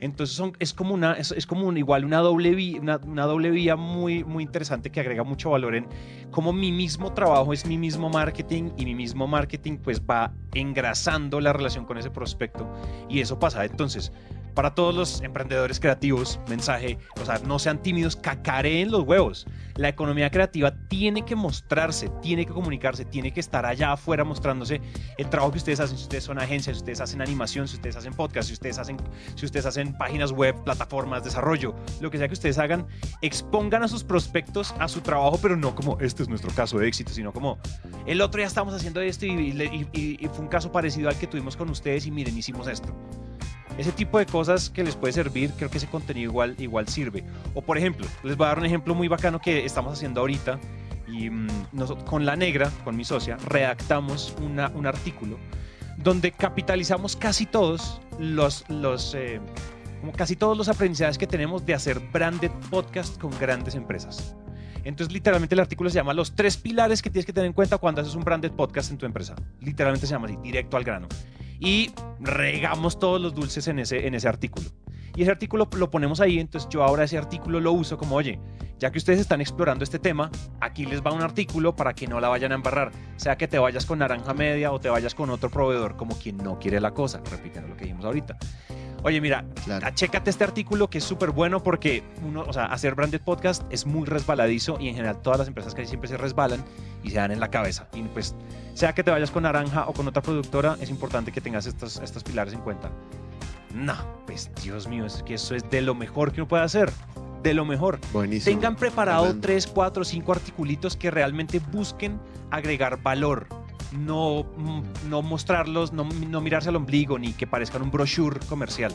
Entonces son, es como una, es, como igual una doble, vía, una, doble vía muy, muy interesante que agrega mucho valor en cómo mi mismo trabajo es mi mismo marketing y mi mismo marketing pues va engrasando la relación con ese prospecto y eso pasa. Entonces, para todos los emprendedores creativos, mensaje, o sea, no sean tímidos, cacareen los huevos. La economía creativa tiene que mostrarse, tiene que comunicarse, tiene que estar allá afuera mostrándose el trabajo que ustedes hacen, si ustedes son agencias, si ustedes hacen animación, si ustedes hacen podcast, si ustedes hacen, si ustedes hacen páginas web, plataformas, desarrollo, lo que sea que ustedes hagan, expongan a sus prospectos a su trabajo, pero no como este es nuestro caso de éxito, sino como el otro ya estamos haciendo esto y, y fue un caso parecido al que tuvimos con ustedes y miren, hicimos esto. Ese tipo de cosas que les puede servir, creo que ese contenido igual, igual sirve. O por ejemplo, les voy a dar un ejemplo muy bacano que estamos haciendo ahorita y mm, nosotros, con la negra, con mi socia, redactamos una, un artículo donde capitalizamos casi todos los, los eh, como casi todos los aprendizajes que tenemos de hacer branded podcast con grandes empresas. Entonces, literalmente el artículo se llama Los tres pilares que tienes que tener en cuenta cuando haces un branded podcast en tu empresa. Literalmente se llama así, directo al grano y regamos todos los dulces en ese, en ese artículo. Y ese artículo lo ponemos ahí, entonces yo ahora ese artículo lo uso como, oye, ya que ustedes están explorando este tema, aquí les va un artículo para que no la vayan a embarrar, sea que te vayas con naranja media o te vayas con otro proveedor como quien no quiere la cosa, repitiendo lo que dijimos ahorita. Oye, mira, claro. chécate este artículo que es súper bueno porque uno, o sea, hacer branded podcast es muy resbaladizo y en general todas las empresas que siempre se resbalan y se dan en la cabeza. Y pues, sea que te vayas con Naranja o con otra productora, es importante que tengas estos, estos pilares en cuenta. No, pues Dios mío, es que eso es de lo mejor que uno puede hacer. De lo mejor. Buenísimo. Tengan preparado tres, cuatro, cinco articulitos que realmente busquen agregar valor no, no mostrarlos, no, no, mirarse al ombligo ni que parezcan un brochure comercial,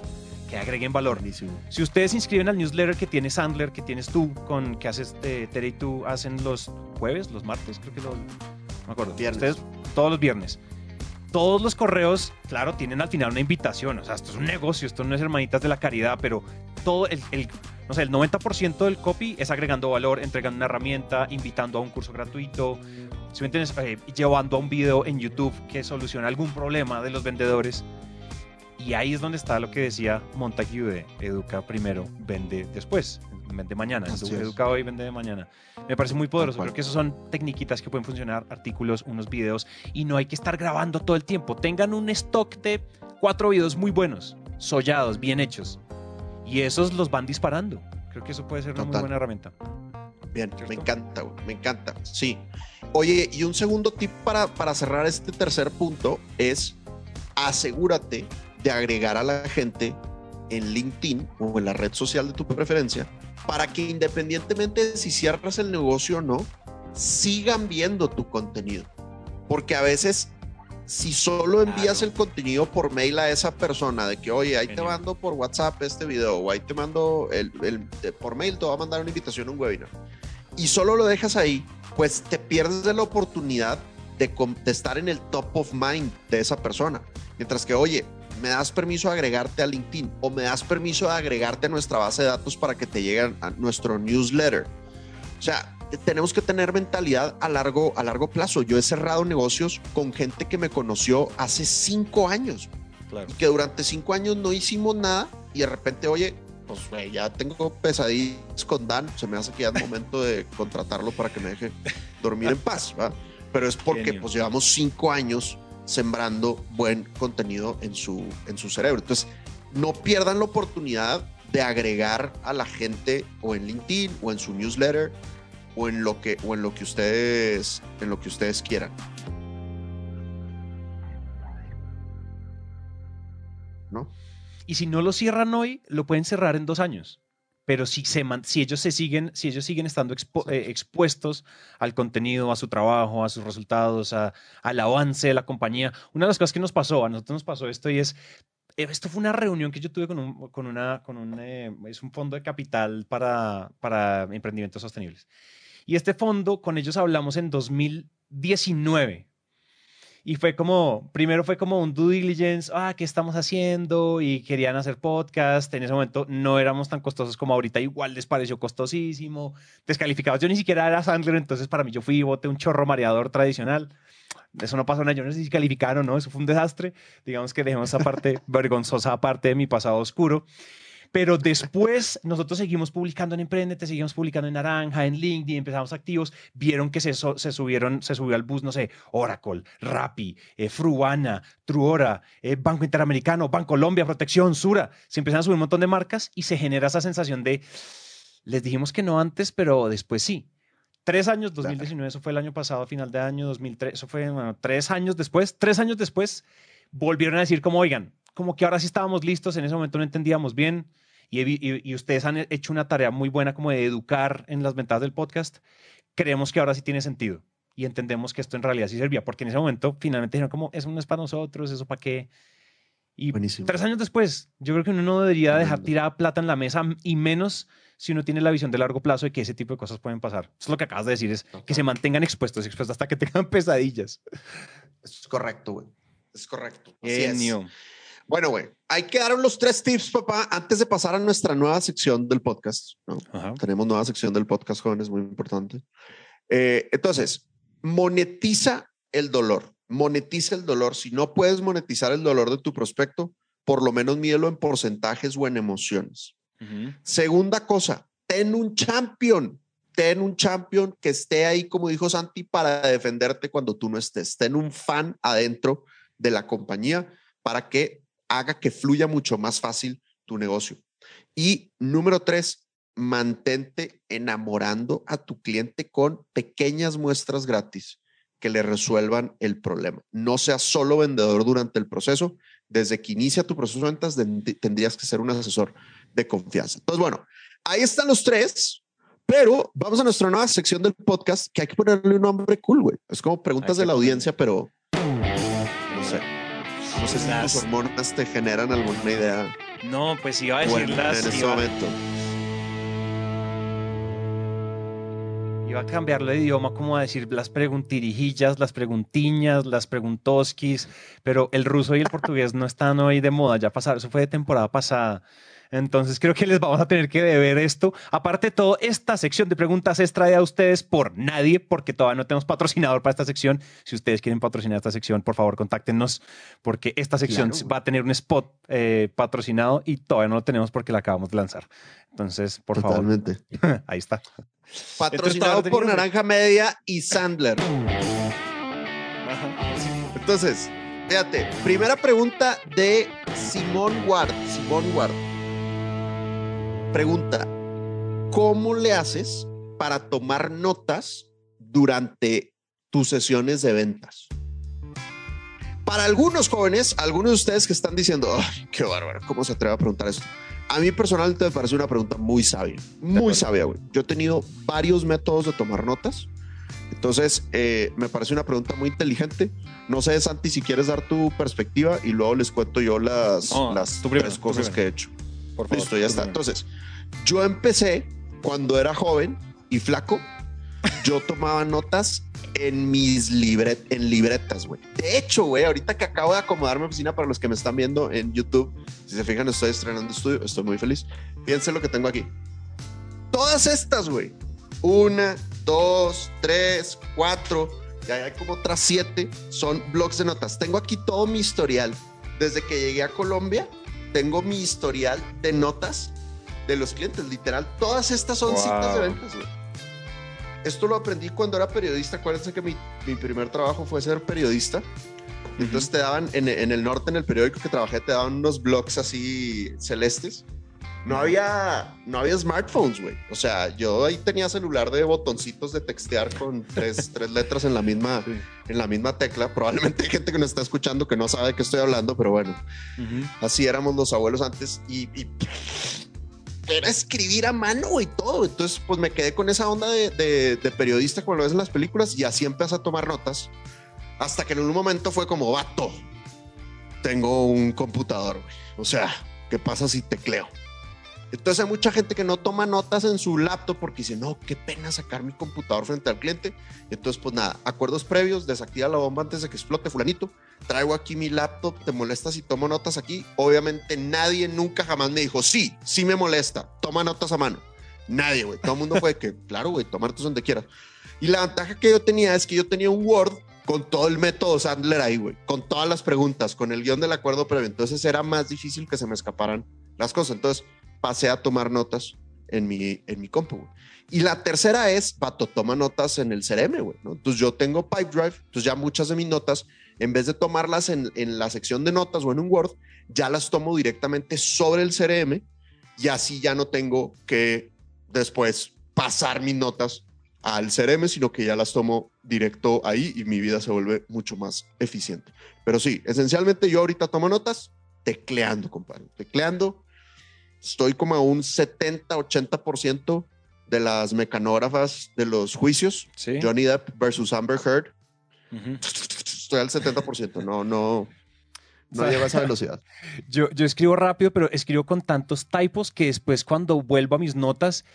que agreguen valor. Si ustedes se inscriben al newsletter que tiene Sandler, que tienes tú, con que haces eh, Tere y tú hacen los jueves, los martes, creo que lo, no me acuerdo. Ustedes todos los viernes. Todos los correos, claro, tienen al final una invitación. O sea, esto es un negocio, esto no es hermanitas de la caridad, pero todo el, el no sé, el 90% del copy es agregando valor, entregando una herramienta, invitando a un curso gratuito, si me entiendes, eh, llevando a un video en YouTube que soluciona algún problema de los vendedores. Y ahí es donde está lo que decía Montague de educa primero, vende después, vende mañana, educa hoy, vende de mañana. Me parece muy poderoso, creo que esas son tecniquitas que pueden funcionar, artículos, unos videos, y no hay que estar grabando todo el tiempo. Tengan un stock de cuatro videos muy buenos, sollados, bien hechos, y esos los van disparando. Creo que eso puede ser una muy buena herramienta. Bien, me encanta, me encanta. Sí. Oye, y un segundo tip para, para cerrar este tercer punto es asegúrate de agregar a la gente en LinkedIn o en la red social de tu preferencia para que independientemente de si cierras el negocio o no, sigan viendo tu contenido. Porque a veces, si solo envías el contenido por mail a esa persona de que, oye, ahí te mando por WhatsApp este video o ahí te mando el, el, por mail, te va a mandar una invitación a un webinar y solo lo dejas ahí, pues te pierdes de la oportunidad de, estar en el top of mind de esa persona. Mientras que, oye, me das permiso de agregarte a LinkedIn o me das permiso de agregarte a nuestra base de datos para que te lleguen a nuestro newsletter. O sea, tenemos que tener mentalidad a largo, a largo plazo. Yo he cerrado negocios con gente que me conoció hace cinco años. Y que durante cinco años no hicimos nada y de repente, oye, pues ya tengo pesadillas con Dan, se me hace que ya es momento de (laughs) contratarlo para que me deje dormir en paz, Pero es porque pues llevamos cinco años sembrando buen contenido en su, en su cerebro. Entonces, no pierdan la oportunidad de agregar a la gente o en LinkedIn o en su newsletter o en lo que o en lo que ustedes en lo que ustedes quieran. ¿No? Y si no lo cierran hoy, lo pueden cerrar en dos años. Pero si, se, si ellos se siguen, si ellos siguen estando eh, expuestos al contenido, a su trabajo, a sus resultados, a, al avance de la compañía, una de las cosas que nos pasó, a nosotros nos pasó esto y es esto fue una reunión que yo tuve con un, con una, con un, eh, es un fondo de capital para, para emprendimientos sostenibles. Y este fondo, con ellos hablamos en 2019. Y fue como, primero fue como un due diligence, ah, ¿qué estamos haciendo? Y querían hacer podcast. En ese momento no éramos tan costosos como ahorita, igual les pareció costosísimo. Descalificados. Yo ni siquiera era Sandler, entonces para mí yo fui y boté un chorro mareador tradicional. Eso no pasó en yo no sé si calificaron no, eso fue un desastre. Digamos que dejemos esa parte (laughs) vergonzosa parte de mi pasado oscuro. Pero después nosotros seguimos publicando en Emprendete, seguimos publicando en Naranja, en LinkedIn, empezamos activos, vieron que se, se subieron, se subió al bus, no sé, Oracle, Rappi, eh, Fruana, Truora, eh, Banco Interamericano, Banco Colombia, Protección, Sura. Se empiezan a subir un montón de marcas y se genera esa sensación de, les dijimos que no antes, pero después sí. Tres años, 2019, eso fue el año pasado, final de año, 2003, eso fue, bueno, tres años después, tres años después, volvieron a decir como, oigan, como que ahora sí estábamos listos, en ese momento no entendíamos bien, y, ustedes han hecho una tarea muy buena como de educar en las ventajas del podcast, creemos que ahora sí tiene sentido y entendemos que esto en realidad sí servía, porque en ese momento finalmente dijeron como, eso no es para nosotros, eso para qué. Y tres años después, yo creo que uno no debería dejar tirada plata en la mesa y menos si uno tiene la visión de largo plazo de que ese tipo de cosas pueden pasar. Eso es lo que acabas de decir, es que se mantengan expuestos, expuestos hasta que tengan (laughs) pesadillas. Es correcto, güey. Es correcto. Genio. Bueno, güey, hay que dar los tres tips, papá, antes de pasar a nuestra nueva sección del podcast. Tenemos nueva sección del podcast, jóvenes, muy importante. Eh, entonces, monetiza el dolor. Monetiza el dolor. Si no puedes monetizar el dolor de tu prospecto, por lo menos mídelo en porcentajes o en emociones. Segunda cosa, ten un champion. Ten un champion que esté ahí, como dijo Santi, para defenderte cuando tú no estés. Ten un fan adentro de la compañía para que haga que fluya mucho más fácil tu negocio. Y número tres, mantente enamorando a tu cliente con pequeñas muestras gratis que le resuelvan el problema. No seas solo vendedor durante el proceso. Desde que inicia tu proceso de ventas, tendrías que ser un asesor de confianza. Entonces, bueno, ahí están los tres, pero vamos a nuestra nueva sección del podcast que hay que ponerle un nombre cool, güey. Es como preguntas de la audiencia, pero no sé. No sé si tus hormonas te generan alguna idea. No, pues iba a decirlas. en este momento. Iba a cambiarlo de idioma, como a decir las preguntirijillas, las preguntiñas, las preguntoskis, pero el ruso y el portugués no están hoy de moda, ya pasaron, eso fue de temporada pasada. Entonces creo que les vamos a tener que deber esto. Aparte de todo, esta sección de preguntas es traída a ustedes por nadie, porque todavía no tenemos patrocinador para esta sección. Si ustedes quieren patrocinar esta sección, por favor, contáctenos, porque esta sección va a tener un spot eh, patrocinado y todavía no lo tenemos porque la acabamos de lanzar. Entonces, por Totalmente. favor. (laughs) Ahí está. (laughs) Patrocinado por Naranja Media y Sandler. Entonces, fíjate, primera pregunta de Simón Ward. Simón Ward. Pregunta, ¿cómo le haces para tomar notas durante tus sesiones de ventas? Para algunos jóvenes, algunos de ustedes que están diciendo, Ay, qué bárbaro, ¿cómo se atreve a preguntar esto? A mí personalmente me parece una pregunta muy sabia, muy sabia, güey. Yo he tenido varios métodos de tomar notas. Entonces, eh, me parece una pregunta muy inteligente. No sé, Santi, si quieres dar tu perspectiva y luego les cuento yo las, las tres cosas que he hecho. Por favor, Listo, ya está. Entonces, yo empecé cuando era joven y flaco. Yo tomaba notas en mis libret en libretas, güey. De hecho, güey, ahorita que acabo de acomodar mi oficina para los que me están viendo en YouTube, si se fijan, estoy estrenando estudio, estoy muy feliz. Fíjense lo que tengo aquí. Todas estas, güey, una, dos, tres, cuatro, y hay como otras siete, son blogs de notas. Tengo aquí todo mi historial. Desde que llegué a Colombia, tengo mi historial de notas de los clientes, literal. Todas estas son citas de ventas, Esto lo aprendí cuando era periodista. Acuérdense que mi, mi primer trabajo fue ser periodista. Entonces te daban, en, en, el norte, en el periódico que trabajé, te daban unos blogs así celestes no había, no había smartphones, güey. O sea, yo ahí tenía celular de botoncitos de textear con tres, (laughs) tres letras en la, misma, en la misma tecla. Probablemente hay gente que nos está escuchando que no sabe de qué estoy hablando, pero bueno, así éramos los abuelos antes y, era escribir a mano y todo. Entonces, pues me quedé con esa onda de, de, periodista como lo ves en las películas y así empecé a tomar notas. Hasta que en un momento fue como, vato, tengo un computador, güey. O sea, ¿qué pasa si tecleo? Entonces hay mucha gente que no toma notas en su laptop porque dice, no, qué pena sacar mi computador frente al cliente. Entonces, pues nada, acuerdos previos, desactiva la bomba antes de que explote fulanito. Traigo aquí mi laptop, ¿te molesta si tomo notas aquí? Obviamente nadie nunca jamás me dijo, sí, sí me molesta, toma notas a mano. Nadie, güey. Todo el mundo fue que, (laughs) claro, güey, toma notas donde quieras. Y la ventaja que yo tenía es que yo tenía un Word con todo el método Sandler ahí, güey, con todas las preguntas, con el guion del acuerdo previo. Entonces era más difícil que se me escaparan las cosas. Entonces, pasé a tomar notas en mi, en mi compu. Y la tercera es, pato, toma notas en el CRM, güey. Entonces yo tengo Pipedrive, entonces ya muchas de mis notas, en vez de tomarlas en, en la sección de notas o en un Word, ya las tomo directamente sobre el CRM y así ya no tengo que después pasar mis notas al CRM, sino que ya las tomo directo ahí y mi vida se vuelve mucho más eficiente. Pero sí, esencialmente yo ahorita tomo notas tecleando, compadre, tecleando estoy como a un 70-80% de las mecanógrafas de los juicios. Johnny Depp versus Amber Heard. Estoy al 70%, no, no. No lleva esa velocidad. (laughs) Yo, yo escribo rápido, pero escribo con tantos typos que después cuando vuelvo a mis notas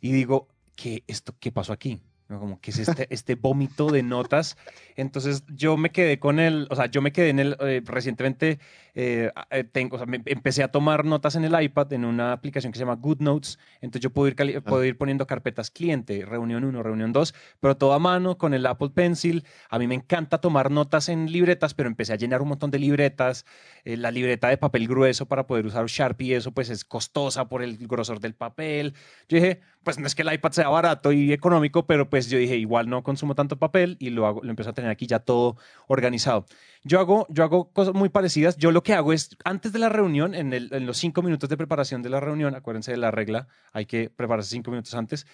y digo, ¿qué, esto, ¿qué pasó aquí? Como que es este, (laughs) este vómito de notas. Entonces yo me quedé con el, o sea, yo me quedé en el, eh, recientemente eh, eh, tengo, o sea, empecé a tomar notas en el iPad en una aplicación que se llama GoodNotes. Entonces yo puedo ir, ah. puedo ir poniendo carpetas cliente, reunión 1, reunión 2, pero todo a mano con el Apple Pencil. A mí me encanta tomar notas en libretas, pero empecé a llenar un montón de libretas. la libreta de papel grueso para poder usar Sharpie, eso pues es costosa por el grosor del papel. Yo dije, pues no es que el iPad sea barato y económico, pero pues yo dije, igual no consumo tanto papel y lo, hago, lo empiezo a tener aquí ya todo organizado. Yo hago, yo hago cosas muy parecidas. Yo lo que hago es, antes de la reunión, en, el, en los cinco minutos de preparación de la reunión, acuérdense de la regla, hay que prepararse cinco minutos antes,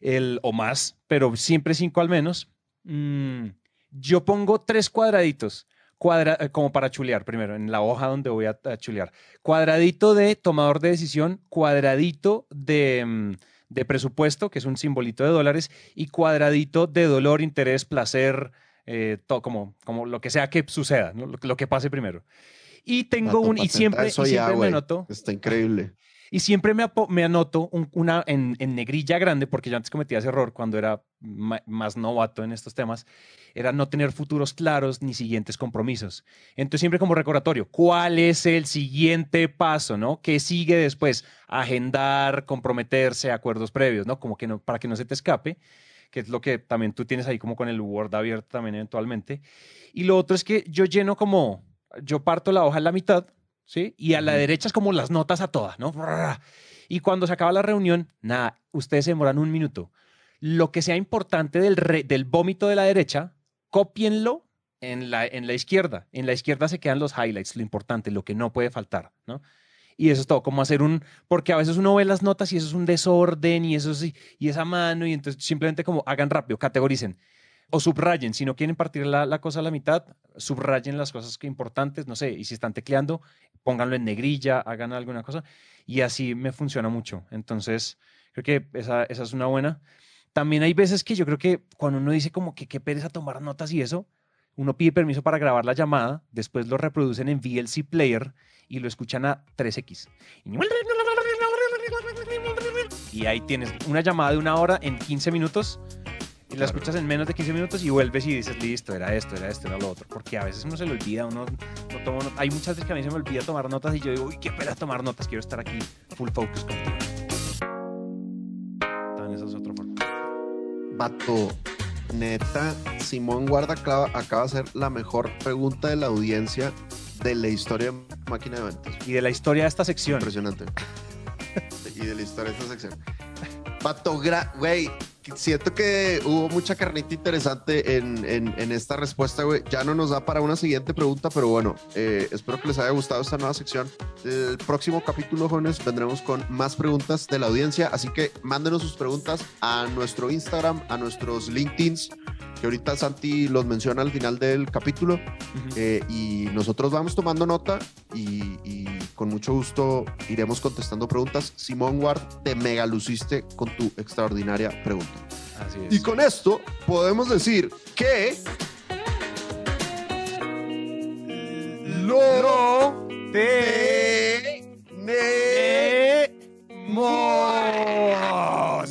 el, o más, pero siempre cinco al menos. Mm, yo pongo tres cuadraditos. Cuadra, eh, como para chulear primero, en la hoja donde voy a, a chulear. Cuadradito de tomador de decisión, cuadradito de, mm, de presupuesto, que es un simbolito de dólares, y cuadradito de dolor, interés, placer, eh, todo, como, como lo que sea que suceda, lo, que pase primero. Y tengo un, y siempre, y siempre me anoto. Está increíble. Y siempre me, anoto una en, en, negrilla grande, porque yo antes cometía ese error cuando era más novato en estos temas, era no tener futuros claros ni siguientes compromisos. Entonces siempre como recordatorio, ¿cuál es el siguiente paso, no? ¿Qué sigue después? Agendar, comprometerse, acuerdos previos, ¿no? Como que no, para que no se te escape, que es lo que también tú tienes ahí como con el Word abierto también eventualmente. Y lo otro es que yo lleno como, yo parto la hoja en la mitad, ¿sí? Y a la derecha es como las notas a todas, ¿no? Y cuando se acaba la reunión, nada, ustedes se demoran un minuto. Lo que sea importante del, del vómito de la derecha, cópienlo en la, en la izquierda. En la izquierda se quedan los highlights, lo importante, lo que no puede faltar, ¿no? Y eso es todo, como hacer un, porque a veces uno ve las notas y eso es un desorden y eso sí, y esa mano y entonces simplemente como hagan rápido, categoricen o subrayen, si no quieren partir la, la, cosa a la mitad, subrayen las cosas que importantes, no sé, y si están tecleando, pónganlo en negrilla, hagan alguna cosa, y así me funciona mucho. Entonces, creo que esa, esa es una buena. También hay veces que yo creo que cuando uno dice como que qué pereza tomar notas y eso, uno pide permiso para grabar la llamada, después lo reproducen en VLC Player y lo escuchan a 3X. Y ahí tienes una llamada de una hora en 15 minutos la escuchas en menos de 15 minutos y vuelves y dices, listo, era esto, era esto, era lo otro. Porque a veces uno se le olvida, uno no toma Hay muchas veces que a mí se me olvida tomar notas y yo digo, uy, qué pena tomar notas, quiero estar aquí full focus contigo. También esa es otra forma. Vato, neta, Simón Guarda acaba, acaba de hacer la mejor pregunta de la audiencia de la historia de Máquina de Eventos. Y de la historia de esta sección. Impresionante. (laughs) y de la historia de esta sección. Pato, güey, siento que hubo mucha carnita interesante en, en, esta respuesta, güey. Ya no nos da para una siguiente pregunta, pero bueno, eh, espero que les haya gustado esta nueva sección. El próximo capítulo, jóvenes, vendremos con más preguntas de la audiencia, así que mándenos sus preguntas a nuestro Instagram, a nuestros LinkedIns que ahorita Santi los menciona al final del capítulo. Eh, y nosotros vamos tomando nota y, con mucho gusto iremos contestando preguntas. Simón Ward, te mega luciste con tu extraordinaria pregunta. Así es. Y con esto podemos decir que... Lo te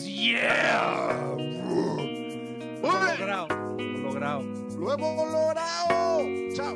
Yeah. Lo hemos logrado. Chao.